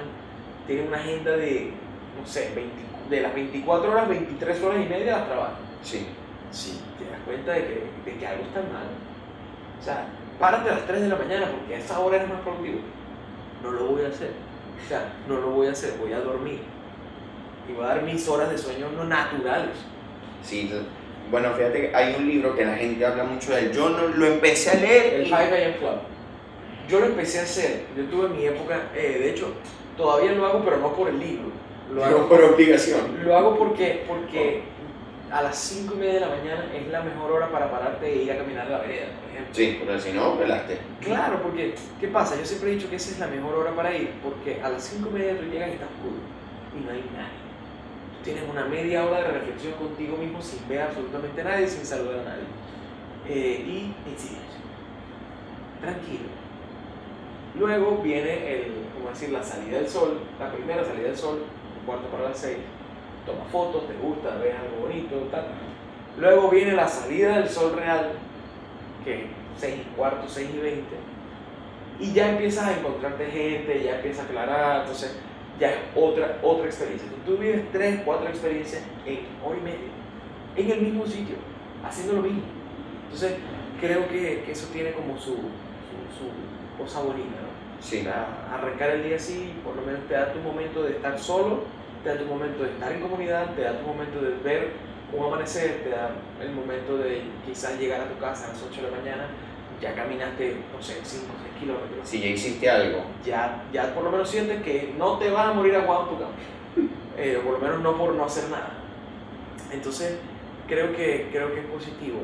[SPEAKER 2] tienen una agenda de, no sé, 20 de las 24 horas, 23 horas y media las trabajan.
[SPEAKER 1] Sí.
[SPEAKER 2] Sí, te das cuenta de que, de que algo está mal. O sea, párate a las 3 de la mañana porque a esa hora eres más productivo. No lo voy a hacer. O sea, no lo voy a hacer, voy a dormir. Y voy a dar mis horas de sueño no naturales.
[SPEAKER 1] Sí. Bueno, fíjate que hay un libro que la gente habla mucho de él. Yo no, lo empecé a leer.
[SPEAKER 2] El
[SPEAKER 1] y-
[SPEAKER 2] 5 AM Club. Yo lo empecé a hacer. Yo tuve mi época, eh, de hecho, todavía lo hago, pero no por el libro. Lo hago
[SPEAKER 1] por obligación.
[SPEAKER 2] Lo hago porque, porque a las 5 y media de la mañana es la mejor hora para pararte e ir a caminar a la vereda, por ejemplo.
[SPEAKER 1] Sí, pero si no, pelaste.
[SPEAKER 2] Claro, porque, ¿qué pasa? Yo siempre he dicho que esa es la mejor hora para ir, porque a las 5 y media tú llegas y está oscuro y no hay nadie. Tienes una media hora de reflexión contigo mismo sin ver absolutamente a nadie, sin saludar a nadie. Eh, y en silencio. Tranquilo. Luego viene el, como decir, la salida del sol, la primera salida del sol, un cuarto para las seis. Toma fotos, te gusta, ves algo bonito, tal. Luego viene la salida del sol real, que 6 y cuarto, 6 y 20. Y ya empiezas a encontrarte gente, ya empieza a aclarar, entonces ya es otra, otra experiencia. Tú vives 3, 4 experiencias en hora y media, en el mismo sitio, haciendo lo mismo. Entonces, creo que, que eso tiene como su, su, su cosa bonita, ¿no?
[SPEAKER 1] Sí.
[SPEAKER 2] O sea, arrancar el día así, por lo menos te da tu momento de estar solo, te da tu momento de estar en comunidad, te da tu momento de ver un amanecer, te da el momento de quizás llegar a tu casa a las 8 de la mañana, ya caminaste, no sé, 5 o 6 kilómetros.
[SPEAKER 1] Si ya hiciste algo.
[SPEAKER 2] Ya, ya por lo menos sientes que no te vas a morir aguado en tu cama. Eh, por lo menos no por no hacer nada. Entonces, creo que, creo que es positivo.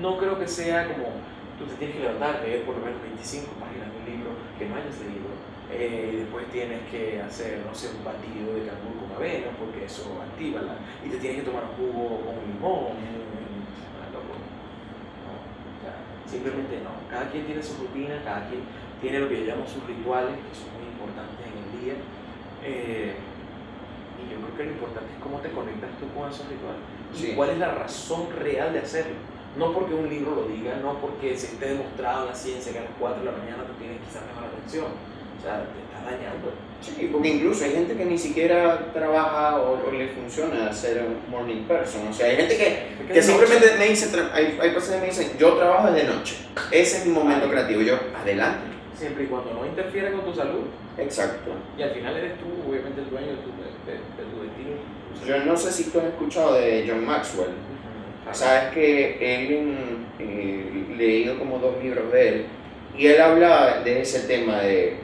[SPEAKER 2] No creo que sea como tú te tienes que levantar, leer por lo menos 25 páginas de un libro que no hayas leído. Eh, después tienes que hacer, no sé, un batido de canguro con avena, porque eso activa la, y te tienes que tomar un jugo con limón. ah, loco. No, ya, simplemente no. Cada quien tiene su rutina, cada quien tiene lo que yo llamo sus rituales, que son muy importantes en el día. Eh, y yo creo que lo importante es cómo te conectas tú con esos rituales.
[SPEAKER 1] Sí.
[SPEAKER 2] Y cuál es la razón real de hacerlo. No porque un libro lo diga, no porque se esté demostrado en la ciencia que a las 4 de la mañana tú tienes quizás mejor atención. O sea, está dañando.
[SPEAKER 1] Sí, porque incluso hay gente que ni siquiera trabaja o, o le funciona ser un morning person. O sea, hay gente que, que simplemente
[SPEAKER 2] noche.
[SPEAKER 1] me dice, hay, hay personas que me dicen, yo trabajo de noche. Ese es mi momento creativo. Yo, adelante.
[SPEAKER 2] Siempre y cuando no interfiera con tu salud.
[SPEAKER 1] Exacto.
[SPEAKER 2] Y al final eres tú, obviamente, el dueño de tu, de, tu destino.
[SPEAKER 1] Yo no sé si tú has escuchado de John Maxwell. Sabes que él, eh, leído como dos libros de él, y él habla de ese tema de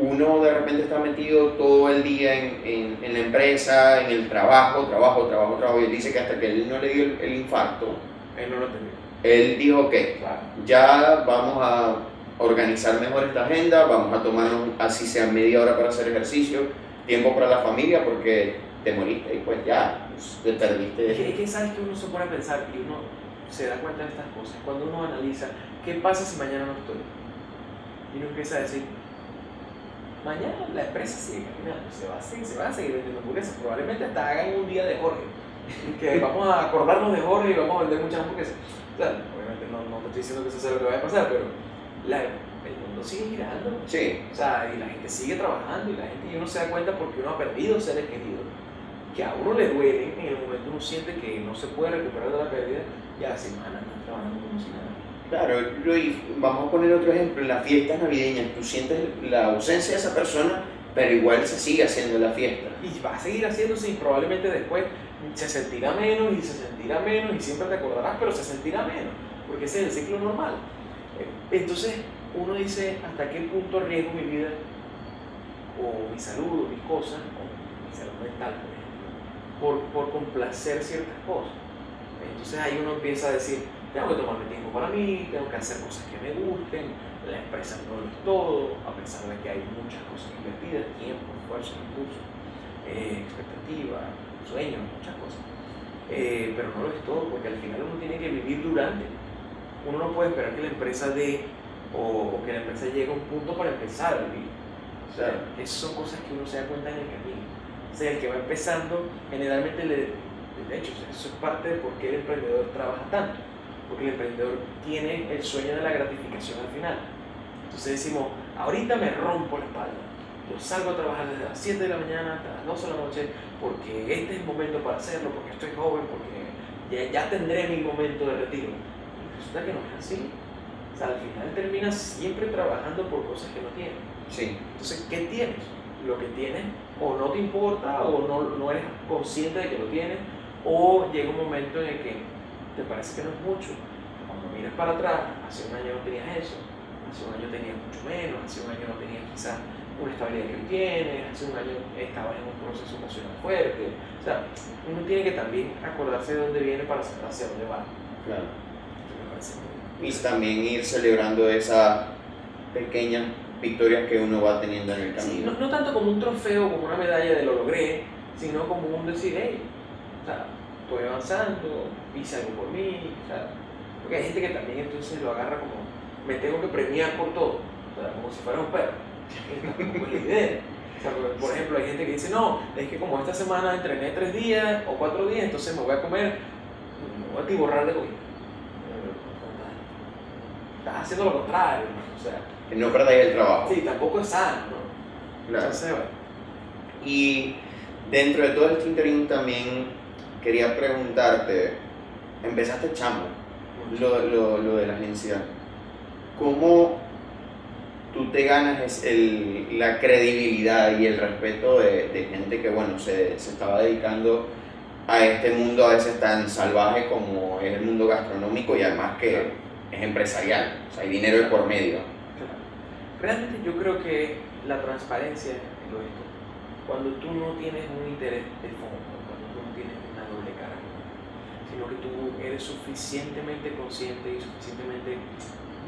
[SPEAKER 1] uno de repente está metido todo el día en, en- en la empresa, en el trabajo, trabajo, trabajo, trabajo, y él dice que hasta que él no le dio el, el infarto,
[SPEAKER 2] Él no lo entendió.
[SPEAKER 1] él dijo, ok,
[SPEAKER 2] Claro.
[SPEAKER 1] ya vamos a organizar mejor esta agenda, vamos a tomarnos así sea media hora para hacer ejercicio, tiempo para la familia, porque te moriste y pues ya, pues, te
[SPEAKER 2] que,
[SPEAKER 1] perdiste.
[SPEAKER 2] es que sabes que uno se pone a pensar y uno se da cuenta de estas cosas. Cuando uno analiza, ¿qué pasa si mañana no estoy? Y uno empieza a decir, mañana la empresa sigue caminando, se va a seguir, se va a seguir vendiendo hamburguesas. Probablemente hasta hagan un día de Jorge. Que vamos a acordarnos de Jorge y vamos a vender muchas hamburguesas. O sea, obviamente no, no te estoy diciendo que eso sea lo que vaya a pasar, pero la- el mundo sigue girando.
[SPEAKER 1] Sí,
[SPEAKER 2] O sea, y la gente sigue trabajando y la gente y uno se da cuenta porque uno ha perdido seres queridos que a uno le duelen, en el momento uno siente que no se puede recuperar de la pérdida y a la semana están trabajando como si nada.
[SPEAKER 1] Claro, y vamos a poner otro ejemplo, en las fiestas navideñas tú sientes la ausencia de esa persona, pero igual se sigue haciendo la fiesta.
[SPEAKER 2] Y va a seguir haciéndose y probablemente después se sentirá menos y se sentirá menos y siempre te acordarás, pero se sentirá menos, porque ese es el ciclo normal. Entonces uno dice, ¿hasta qué punto arriesgo mi vida o mi salud o mis cosas, o mi salud mental, por ejemplo, por, por complacer ciertas cosas? Entonces ahí uno empieza a decir, tengo que tomarme tiempo para mí, tengo que hacer cosas que me gusten, la empresa no lo es todo, a pesar de que hay muchas cosas invertidas, tiempo, esfuerzo, recursos, eh, expectativa, sueños, muchas cosas. Eh, pero no lo es todo, porque al final uno tiene que vivir durante. Uno no puede esperar que la empresa dé o, o que la empresa llegue a un punto para empezar a vivir. O sea, esas son cosas que uno se da cuenta en el camino. O sea, el que va empezando, generalmente, le, de hecho, eso es parte de por qué el emprendedor trabaja tanto. Porque el emprendedor tiene el sueño de la gratificación al final. Entonces decimos, ahorita me rompo la espalda. Yo salgo a trabajar desde las 7 de la mañana hasta las 12 de la noche porque este es el momento para hacerlo, porque estoy joven, porque ya, ya tendré mi momento de retiro. Y resulta que no es así. O sea, al final terminas siempre trabajando por cosas que no tienes.
[SPEAKER 1] Sí,
[SPEAKER 2] Entonces, ¿qué tienes? Lo que tienes o no te importa o no, no eres consciente de que lo tienes o llega un momento en el que te parece que no es mucho. Cuando miras para atrás, hace un año no tenías eso, hace un año tenías mucho menos, hace un año no tenías quizás una estabilidad que hoy tienes, hace un año estabas en un proceso emocional fuerte. O sea, uno tiene que también acordarse de dónde viene para saber hacia dónde va.
[SPEAKER 1] claro. Y también ir celebrando esas pequeñas victorias que uno va teniendo en el
[SPEAKER 2] Sí,
[SPEAKER 1] camino.
[SPEAKER 2] no, no tanto como un trofeo, como una medalla de lo logré, sino como un decir, hey, estoy avanzando, hice algo por mí, o sea, porque hay gente que también entonces lo agarra como, me tengo que premiar por todo, o sea, como si fuera un perro. Esta es la idea. O sea, por ejemplo, hay gente que dice, no, es que como esta semana entrené tres días o cuatro días, entonces me voy a comer, me voy a tiborrar de comida. Estás haciendo lo contrario, ¿no? o sea.
[SPEAKER 1] Que no perdáis el trabajo.
[SPEAKER 2] Sí, tampoco es sano, ¿no?
[SPEAKER 1] Claro.
[SPEAKER 2] Entonces, bueno,
[SPEAKER 1] Y dentro de todo este interín también quería preguntarte, empezaste chamo, lo, lo, lo de la agencia, ¿cómo tú te ganas el, la credibilidad y el respeto de, de gente que, bueno, se, se estaba dedicando a este mundo a veces tan salvaje como es el mundo gastronómico y además que es empresarial, o sea, hay dinero de por medio.
[SPEAKER 2] Claro. Realmente yo creo que la transparencia es lo esto. Cuando tú no tienes un interés de fondo, cuando tú no tienes una doble cara, sino que tú eres suficientemente consciente y suficientemente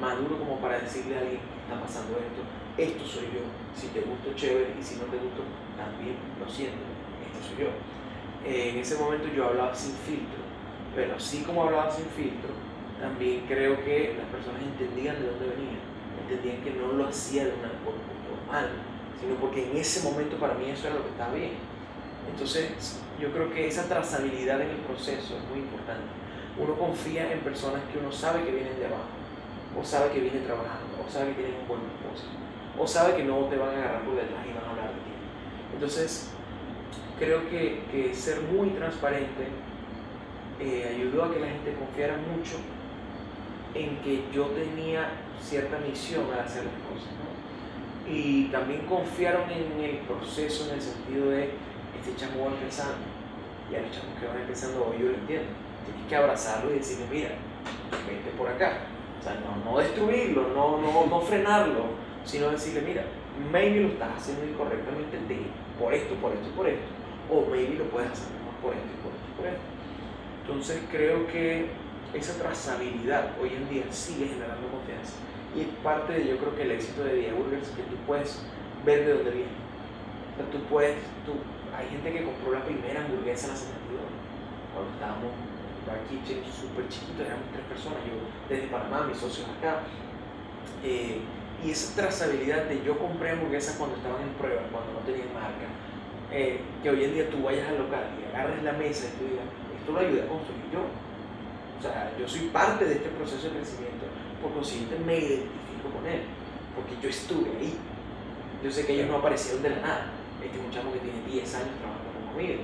[SPEAKER 2] maduro como para decirle a alguien, está pasando esto, esto soy yo, si te gusto chévere y si no te gusto también lo siento, esto soy yo. Eh, en ese momento yo hablaba sin filtro, pero así como hablaba sin filtro, también creo que las personas entendían de dónde venía, entendían que no lo hacía de una por, por mal, sino porque en ese momento para mí eso era lo que estaba bien. Entonces, yo creo que esa trazabilidad en el proceso es muy importante. Uno confía en personas que uno sabe que vienen de abajo, o sabe que vienen trabajando, o sabe que tienen un buen propósito, o sabe que no te van a agarrar por detrás y van a hablar de ti. Entonces, creo que, que ser muy transparente eh, ayudó a que la gente confiara mucho en que yo tenía cierta misión al hacer las cosas. ¿no? Y también confiaron en el proceso en el sentido de, este chamo va empezando, y a los chamos que van empezando hoy yo lo entiendo. Tienes que abrazarlo y decirle, mira, vete por acá. O sea, no, no destruirlo, no, no, no frenarlo, sino decirle, mira, maybe lo estás haciendo incorrectamente por esto, por esto, por esto, o maybe lo puedes hacer mejor por esto, por esto, por esto. Entonces creo que esa trazabilidad hoy en día sigue generando confianza. Y es parte de, yo creo que el éxito de Dia Burgers, que tú puedes ver de dónde viene. O sea, tú puedes, tú, hay gente que compró la primera hamburguesa en la 72, cuando estábamos en Bar Kitchen súper chiquito, éramos tres personas, yo desde Panamá, mis socios acá. Eh, y esa trazabilidad de yo compré hamburguesas cuando estaban en prueba, cuando no tenían marca, eh, que hoy en día tú vayas al local y agarres la mesa y tú digas, esto lo ayudé a construir yo. O sea, yo soy parte de este proceso de crecimiento, por consiguiente me identifico con él, porque yo estuve ahí. Yo sé que ellos no aparecieron de la nada. Este es un chamo que tiene 10 años trabajando conmigo,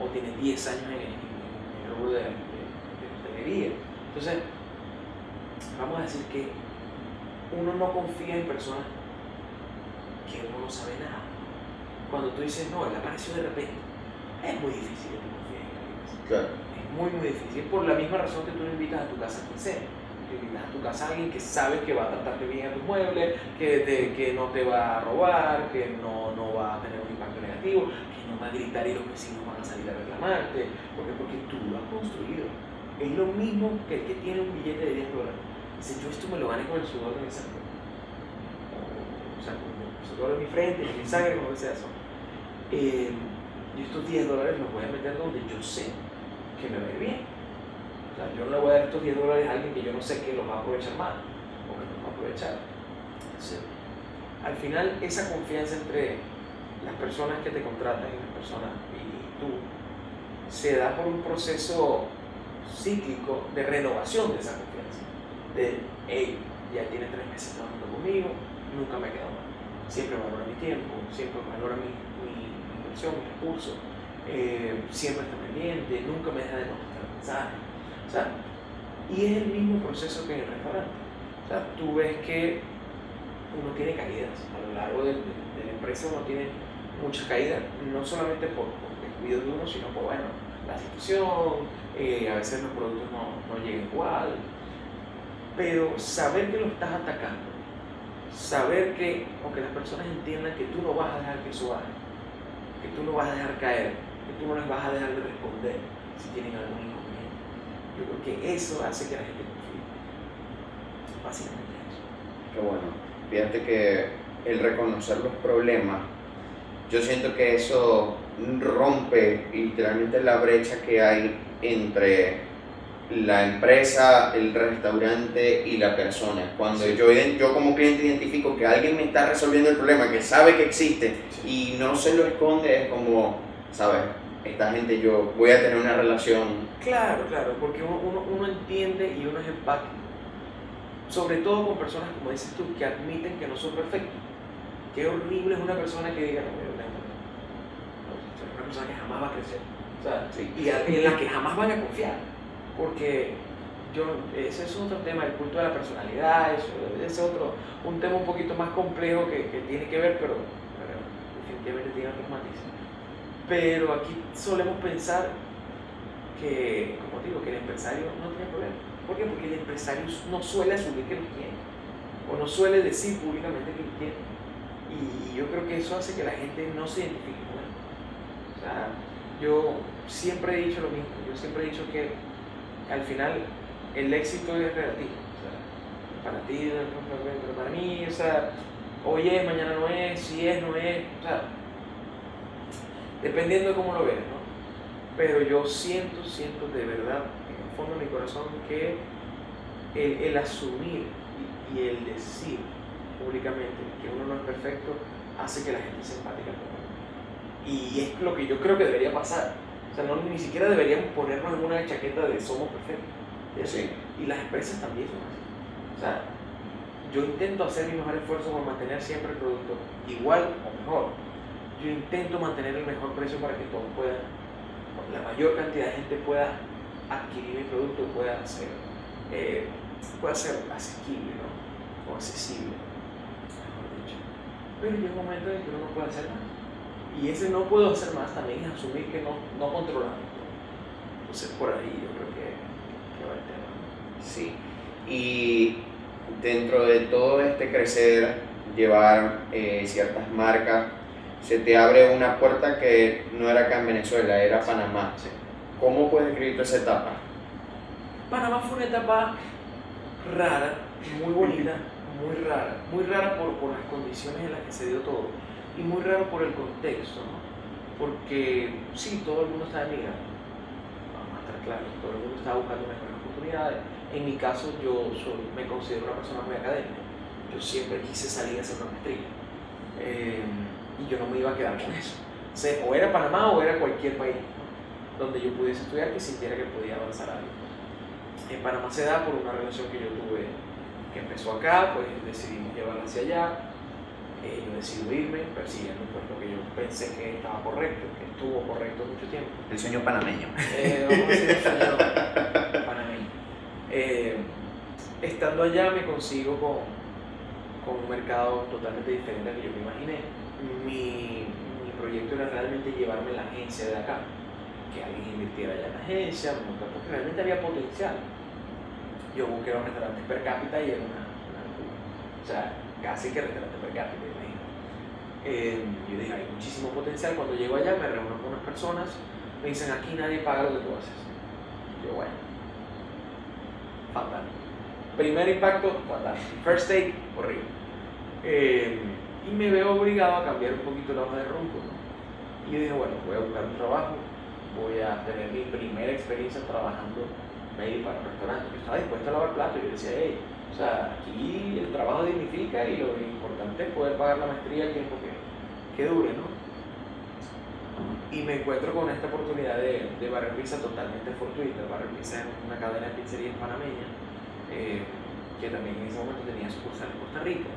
[SPEAKER 2] o tiene 10 años en el, rubro de, hostelería. Entonces, vamos a decir que uno no confía en personas que uno no sabe nada. Cuando tú dices, no, él apareció de repente, es muy difícil que tú confíes en alguien.
[SPEAKER 1] Claro.
[SPEAKER 2] Es muy, muy difícil por la misma razón que tú no invitas a tu casa a quien sea. Tú invitas a tu casa a alguien que sabe que va a tratarte bien a tus muebles, que, te- que no te va a robar, que no, no va a tener que no va a gritar y los vecinos van a salir a reclamarte. ¿Por qué? Porque tú lo has construido. Es lo mismo que el que tiene un billete de 10 dólares. Dice, yo esto me lo gané con el sudor de mi sangre. O sea, con el sudor de mi frente, de mi sangre, como que sea eso. Eh, y estos 10 dólares los voy a meter donde yo sé que me va a ir bien. O sea, yo no le voy a dar estos 10 dólares a alguien que yo no sé que los va a aprovechar mal o que los va a aprovechar. Entonces, al final, esa confianza entre las personas que te contratan y las personas y tú se da por un proceso cíclico de renovación de esa confianza. De, hey, ya tiene tres meses trabajando conmigo, nunca me he quedado mal. Siempre valora mi tiempo, siempre valora mi, inversión, mi recurso, eh, siempre está pendiente, nunca me deja de contestar mensajes. O sea, y es el mismo proceso que en el restaurante. O sea, tú ves que uno tiene caídas a lo largo de, de- de la empresa, uno tiene muchas caídas, no solamente por, por descuido de uno, sino por, bueno, la situación, eh, a veces los productos no, no llegan igual, pero saber que lo estás atacando, saber que, aunque las personas entiendan que tú no vas a dejar que eso baje, que tú no vas a dejar caer, que tú no les vas a dejar de responder si tienen algún inconveniente. Yo creo que eso hace que la gente confíe. Básicamente eso.
[SPEAKER 1] Qué bueno. Fíjate que el reconocer los problemas, yo siento que eso rompe literalmente la brecha que hay entre la empresa, el restaurante y la persona. Cuando yo, yo como cliente identifico que alguien me está resolviendo el problema, que sabe que existe y no se lo esconde, es como, ¿sabes? Esta gente yo voy a tener una relación.
[SPEAKER 2] Claro, claro, porque uno, uno, uno entiende y uno es empático. Sobre todo con personas, como dices tú, que admiten que no son perfectos. Qué horrible es una persona que diga, no, persona que jamás va a crecer. O sea, y en la que jamás van a confiar porque yo, ese es otro tema, el culto de la personalidad, eso, ese es otro, un tema un poquito más complejo que, que tiene que ver, pero, definitivamente tiene otros matices. Pero aquí solemos pensar que, como digo, que el empresario no tiene problema. ¿Por qué? Porque el empresario no suele asumir que lo tiene, o no suele decir públicamente que lo tiene. Y yo creo que eso hace que la gente no se identifique. O sea, yo siempre he dicho lo mismo, yo siempre he dicho que al final el éxito es relativo. para ti, pero para mí, o sea, hoy es, mañana no es, si es, no es, o sea, dependiendo de cómo lo veas, ¿no? Pero yo siento, siento de verdad, en el fondo de mi corazón, que el, asumir y, el decir públicamente que uno no es perfecto hace que la gente se empática con. Y es lo que yo creo que debería pasar sea, ni siquiera deberíamos ponernos en una chaqueta de somos perfectos. Y las empresas también son así. O sea, yo intento hacer mi mejor esfuerzo por mantener siempre el producto igual o mejor. Yo intento mantener el mejor precio para que todos puedan, la mayor cantidad de gente pueda adquirir mi producto pueda ser, eh, pueda ser asequible ¿no? o accesible, mejor dicho. Pero llega un momento en que uno no puede hacer más. Y ese no puedo hacer más también es asumir que no, no controlamos. Entonces por ahí yo creo que, va el tema.
[SPEAKER 1] Sí. Y dentro de todo este crecer, llevar eh, ciertas marcas, se te abre una puerta que no era acá en Venezuela, era Panamá. Sí. ¿Cómo puedes describir esa etapa?
[SPEAKER 2] Panamá fue una etapa rara, muy bonita, muy rara, muy rara por, por las condiciones en las que se dio todo y muy raro por el contexto, ¿no? Porque sí, todo el mundo está emigrando, vamos a estar claros, todo el mundo está buscando mejores oportunidades. En mi caso, yo me considero una persona muy académica. Yo siempre quise salir a hacer una maestría. Eh, y yo no me iba a quedar con eso. O, era Panamá o era cualquier país donde yo pudiese estudiar que sintiera que podía avanzar algo. En Panamá se da por una relación que yo tuve que empezó acá, pues decidimos llevarla hacia allá eh, yo decido irme persiguiendo pues, lo que yo pensé que estaba correcto, que estuvo correcto mucho tiempo.
[SPEAKER 1] El sueño panameño.
[SPEAKER 2] Eh, vamos a decir el sueño panameño. Eh, estando allá me consigo con, con, un mercado totalmente diferente al que yo me imaginé. Mi, mi proyecto era realmente llevarme la agencia de acá, que alguien invirtiera allá en la agencia, porque realmente había potencial. Yo busqué los restaurantes per cápita y era una, una o sea, casi que restaurante per cápita. Eh, yo dije, hay muchísimo potencial. Cuando llego allá me reúno con unas personas, me dicen, aquí nadie paga lo que tú haces. yo, bueno, fatal. Primer impacto, fatal. First take, horrible. Eh, y me veo obligado a cambiar un poquito la hoja de rumbo. Y yo dije, bueno, voy a buscar un trabajo, voy a tener mi primera experiencia trabajando maybe para un restaurante. Yo estaba dispuesto a lavar platos y yo decía, hey, o sea, aquí el trabajo dignifica y lo importante es poder pagar la maestría el tiempo que, que dure, ¿no? Y me encuentro con esta oportunidad de, de Barrio Pizza totalmente fortuita. Barrio Pizza es una cadena de pizzerías panameña eh, que también en ese momento tenía sucursal en Costa Rica.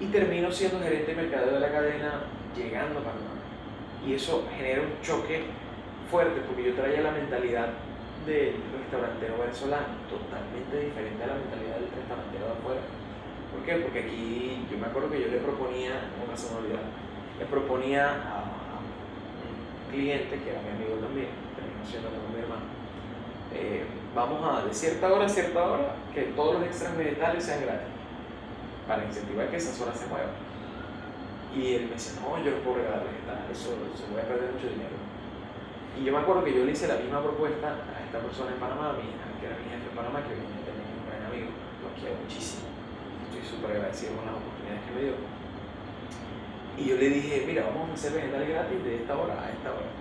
[SPEAKER 2] Y termino siendo gerente de mercadeo de la cadena llegando a Panamá. Y eso genera un choque fuerte porque yo traía la mentalidad del restaurantero venezolano, totalmente diferente a la mentalidad del restaurantero de afuera. ¿Por qué? Porque aquí yo me acuerdo que yo le proponía, una se le proponía a, un cliente que era mi amigo también, terminó siendo mi hermano, eh, vamos a de cierta hora a cierta hora que todos los extras vegetales sean gratis, para incentivar que esas horas se muevan. Y él me decía, no, yo no puedo regalar vegetales, eso, se voy a perder mucho dinero. Y yo me acuerdo que yo le hice la misma propuesta a esta persona en Panamá, mi, que era mi jefe en Panamá, que obviamente es un gran amigo, lo quiero muchísimo. Estoy súper agradecido con las oportunidades que me dio. Y yo le dije, mira, vamos a hacer vegetales gratis de esta hora a esta hora.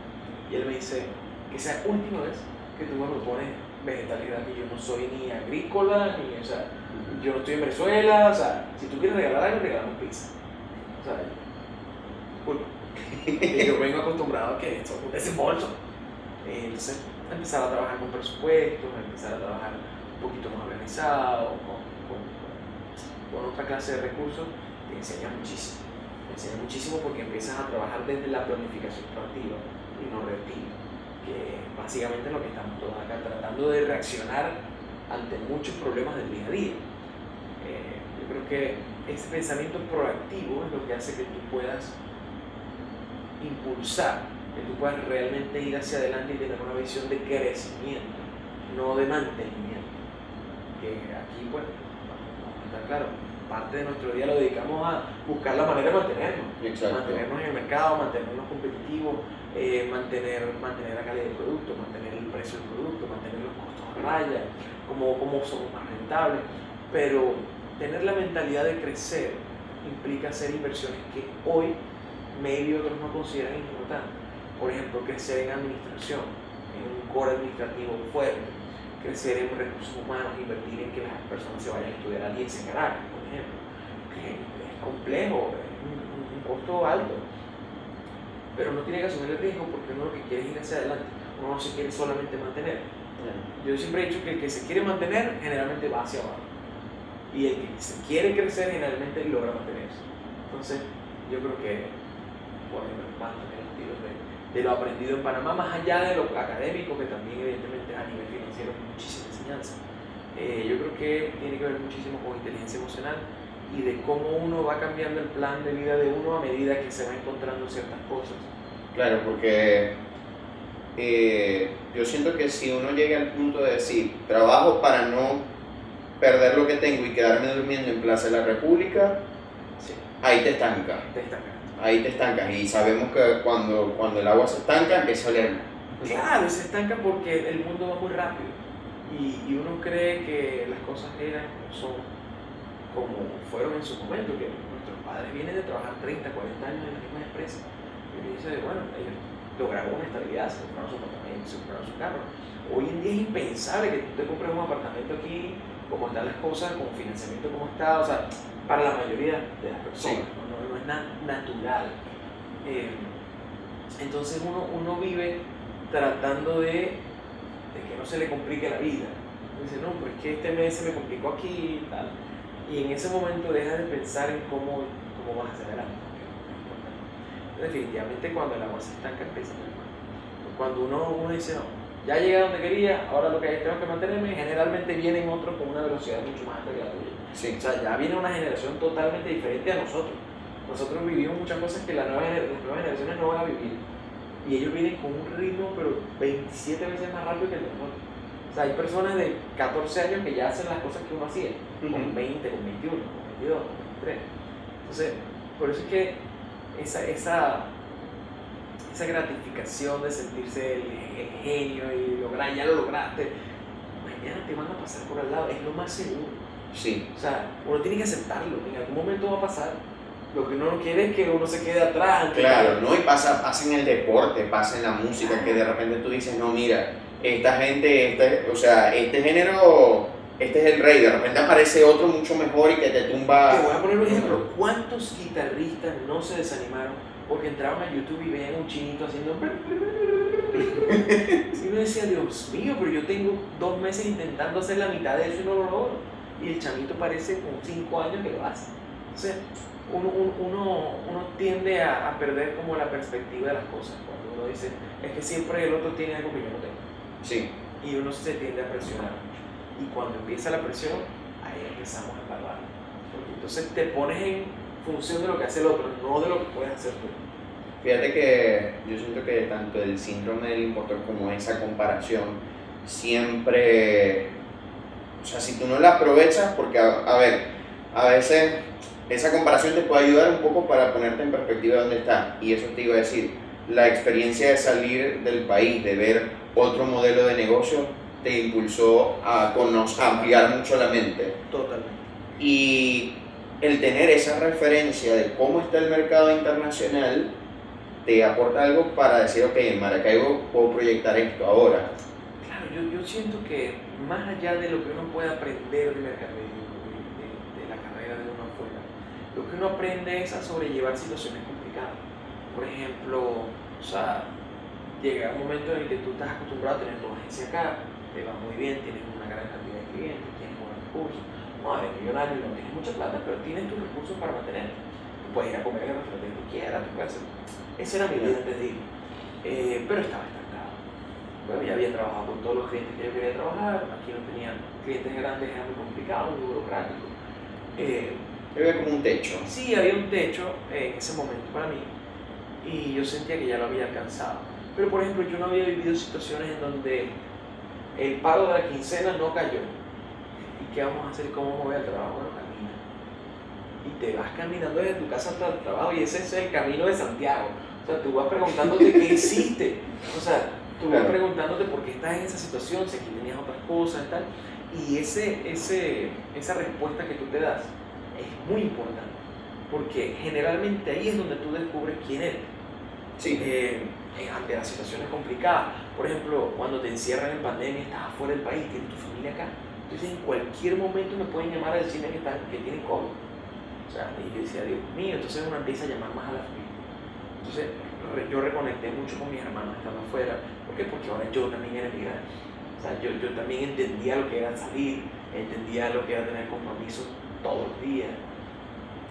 [SPEAKER 2] Y él me dice, que sea última vez que tú me propones vegetales gratis. Yo no soy ni agrícola, ni, o sea, yo no estoy en Venezuela, o sea, si tú quieres regalar algo, regalamos pizza. O sea, disculpa. y yo vengo acostumbrado a que esto es un desembolso. Eh, entonces, empezar a trabajar con presupuestos, empezar a trabajar un poquito más organizado, con, con, con otra clase de recursos, te enseña muchísimo. Te enseña muchísimo porque empiezas a trabajar desde la planificación proactiva y no reactiva, que básicamente es lo que estamos todos acá tratando de reaccionar ante muchos problemas del día a día. Eh, yo creo que ese pensamiento proactivo es lo que hace que tú puedas impulsar, que tú puedas realmente ir hacia adelante y tener una visión de crecimiento, no de mantenimiento. Que aquí, pues, está claro, parte de nuestro día lo dedicamos a buscar la manera de mantenernos, mantenernos en el mercado, mantenernos competitivos, eh, mantener, mantener la calidad del producto, mantener el precio del producto, mantener los costos a raya, cómo, cómo somos más rentables, pero tener la mentalidad de crecer implica hacer inversiones que hoy maybe otros no consideran importantes. Por ejemplo, crecer en administración, en un core administrativo fuerte, crecer en recursos humanos, invertir en que las personas se vayan a estudiar al IES en Caracas, por ejemplo, que es complejo, es un, un costo alto, pero no tiene que asumir el riesgo porque uno lo que quiere es ir hacia adelante, uno no se quiere solamente mantener. Yo siempre he dicho que el que se quiere mantener generalmente va hacia abajo y el que se quiere crecer generalmente logra mantenerse. Entonces, yo creo que ejemplo, más también los tiros de, de, lo aprendido en Panamá, más allá de lo académico, que también evidentemente a nivel financiero es muchísima enseñanza. Eh, yo creo que tiene que ver muchísimo con inteligencia emocional y de cómo uno va cambiando el plan de vida de uno a medida que se va encontrando ciertas cosas.
[SPEAKER 1] Claro, porque eh, yo siento que si uno llega al punto de decir, trabajo para no perder lo que tengo y quedarme durmiendo en Plaza de la República,
[SPEAKER 2] Sí,
[SPEAKER 1] ahí te estanca.
[SPEAKER 2] te estanca.
[SPEAKER 1] Ahí te estancas. Y sabemos que cuando, cuando el agua se estanca empieza a oler.
[SPEAKER 2] Claro, se estanca porque el mundo va muy rápido y, y uno cree que las cosas eran son como fueron en su momento, que nuestros padres vienen de trabajar 30, 40 años en la misma empresa. Y uno dice, bueno, ellos lograron una estabilidad, se compraron su apartamento, se compraron su carro. Hoy en día es impensable que tú te compres un apartamento aquí, como están las cosas, con financiamiento como está, o sea, para la mayoría de las personas,
[SPEAKER 1] Sí.
[SPEAKER 2] ¿no? Es na- natural. Eh, entonces uno, uno vive tratando de, de que no se le complique la vida. Dice, no, pues es que este mes se me complicó aquí y tal. Y en ese momento dejas de pensar en cómo, cómo vas adelante. es lo importante. Definitivamente cuando el agua se estanca empieza a. Cuando uno, uno dice, no, ya llegué a donde quería, ahora lo que tengo que mantenerme, generalmente vienen otros con una velocidad mucho más alta que la tuya.
[SPEAKER 1] Sí.
[SPEAKER 2] O sea, ya viene una generación totalmente diferente a nosotros. Nosotros vivimos muchas cosas que la nueva las nuevas generaciones no van a vivir. Y ellos vienen con un ritmo, pero 27 veces más rápido que el de nosotros. O sea, hay personas de 14 años que ya hacen las cosas que uno hacía, con
[SPEAKER 1] Ujú.
[SPEAKER 2] 20, con 21, con 22, con 23. Entonces, por eso es que esa, esa, esa gratificación de sentirse el, el genio y lograr, ya lo lograste, mañana te van a pasar por al lado, es lo más seguro.
[SPEAKER 1] Sí.
[SPEAKER 2] O sea, uno tiene que aceptarlo, en algún momento va a pasar. Lo que uno no quiere es que uno se quede atrás.
[SPEAKER 1] Claro, ¿no? Y pasa, pasa en el deporte, pasa en la música, que de repente tú dices, no, mira, esta gente, este, o sea, este género, este es el rey, de repente aparece otro mucho mejor y que te tumba.
[SPEAKER 2] Te voy a poner un ejemplo. ¿Cuántos guitarristas no se desanimaron porque entraban a YouTube y veían un chinito haciendo... Y uno decía, Dios mío, pero yo tengo dos meses intentando hacer la mitad de eso y no lo logro. Y el chamito parece con cinco años que lo hace. O sea, uno, uno, uno, tiende a, a perder como la perspectiva de las cosas. Cuando uno dice, es que siempre el otro tiene algo que yo no tengo.
[SPEAKER 1] Sí,
[SPEAKER 2] Y uno se tiende a presionar. Y cuando empieza la presión, ahí empezamos a evaluar. Porque entonces te pones en función de lo que hace el otro, no de lo que puedes hacer tú.
[SPEAKER 1] Fíjate que yo siento que tanto el síndrome del impostor como esa comparación siempre, o sea, si tú no la aprovechas, porque a, a ver, a veces esa comparación te puede ayudar un poco para ponerte en perspectiva de dónde estás. Y eso te iba a decir, la experiencia de salir del país, de ver otro modelo de negocio, te impulsó a, cono- a ampliar mucho la mente.
[SPEAKER 2] Totalmente.
[SPEAKER 1] Y el tener esa referencia de cómo está el mercado internacional te aporta algo para decir, ok, en Maracaibo puedo proyectar esto ahora.
[SPEAKER 2] Claro, yo, yo siento que más allá de lo que uno puede aprender de mercadeo, de, de, la carrera de uno afuera, lo que uno aprende es a sobrellevar situaciones complicadas. Por ejemplo, o sea, llega un momento en el que tú estás acostumbrado a tener tu agencia acá, te va muy bien, tienes una gran cantidad de clientes, tienes buenos recursos, no eres millonario, no tienes mucha plata, pero tienes tus recursos para mantenerte. Tú puedes ir a comer en el restaurante que tú quieras, tú puedes hacer... Esa era mi vida antes de ir. Eh, pero estaba estancado. Bueno, ya había trabajado con todos los clientes que yo quería trabajar, aquí no tenían clientes grandes, era muy complicado, muy burocrático.
[SPEAKER 1] Eh, había como un techo.
[SPEAKER 2] Sí, había un techo en ese momento para mí y yo sentía que ya lo había alcanzado. Pero por ejemplo, yo no había vivido situaciones en donde el pago de la quincena no cayó qué vamos a hacer? ¿Cómo voy al trabajo? Bueno, camina. Y te vas caminando desde tu casa hasta el trabajo y ese es el camino de Santiago. O sea, tú vas preguntándote qué hiciste. O sea, tú vas preguntándote por qué estás en esa situación, si aquí tenías otras cosas y tal. Y ese, ese, esa respuesta que tú te das es muy importante. Porque generalmente ahí es donde tú descubres quién eres.
[SPEAKER 1] Sí.
[SPEAKER 2] Eh, ante las situaciones complicadas. Por ejemplo, cuando te encierran en pandemia, estás afuera del país, tienes tu familia acá entonces en cualquier momento me pueden llamar a decirme que, están, que tienen COVID. O sea, y yo decía, Dios mío, entonces uno empieza a llamar más a la familia. Entonces yo reconecté mucho con mis hermanos estando afuera. ¿Por qué? Porque ahora yo también era migrante. O sea, yo, yo también entendía lo que era salir, entendía lo que era tener compromisos todos los días.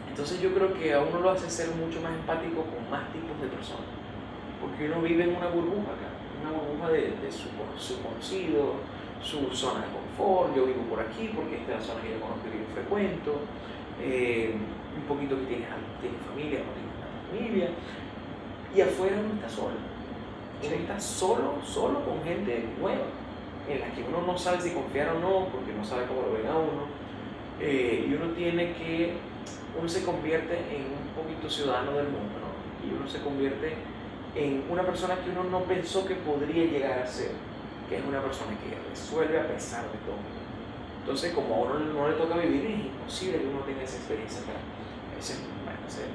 [SPEAKER 2] Entonces yo creo que a uno lo hace ser mucho más empático con más tipos de personas. Porque uno vive en una burbuja acá, una burbuja de, de su, conocido, su zona de confort, yo vivo por aquí porque esta es la zona que yo conozco y yo frecuento, eh, un poquito que tienes, tienes familia, no tienes familia, y afuera uno está solo, uno está solo, solo con gente nueva, en la que uno no sabe si confiar o no, porque no sabe cómo lo ven a uno, eh, y uno tiene que, uno se convierte en un poquito ciudadano del mundo, ¿no? y uno se convierte en una persona que uno no pensó que podría llegar a ser que es una persona que resuelve a pesar de todo. Entonces, como a uno no le toca vivir, es imposible que uno tenga esa experiencia. Esa es,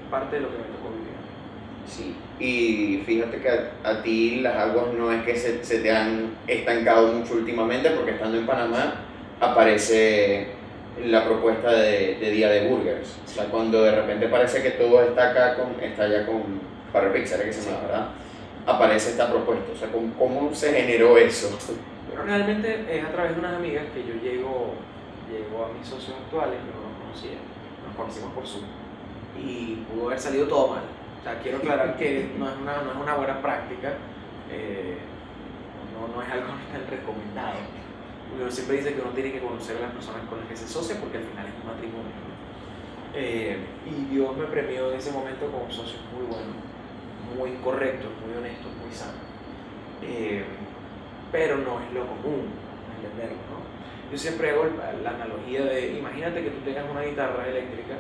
[SPEAKER 2] parte de lo que me tocó vivir.
[SPEAKER 1] Sí, y fíjate que a, ti las aguas no es que se, se, te han estancado mucho últimamente, porque estando en Panamá aparece la propuesta de, de Día de Burgers. O sea, cuando de repente parece que todo está acá, con, está ya con para Pixar, que se llama, ¿verdad? aparece esta propuesta? O sea, ¿cómo, se generó eso?
[SPEAKER 2] realmente es a través de unas amigas que yo llego, llego a mis socios actuales, que no los conocía, nos conocimos por Zoom, y pudo haber salido todo mal. Sea, quiero aclarar que no es una, no es una buena práctica, eh, no, no es algo tan recomendado. Uno siempre dice que uno tiene que conocer a las personas con las que se asocia porque al final es un matrimonio. Eh, y Dios me premió en ese momento con socios muy buenos muy correcto, muy honesto, muy sano. Eh, pero no es lo común entenderlo, ¿no? Yo siempre hago la analogía de, imagínate que tú tengas una guitarra eléctrica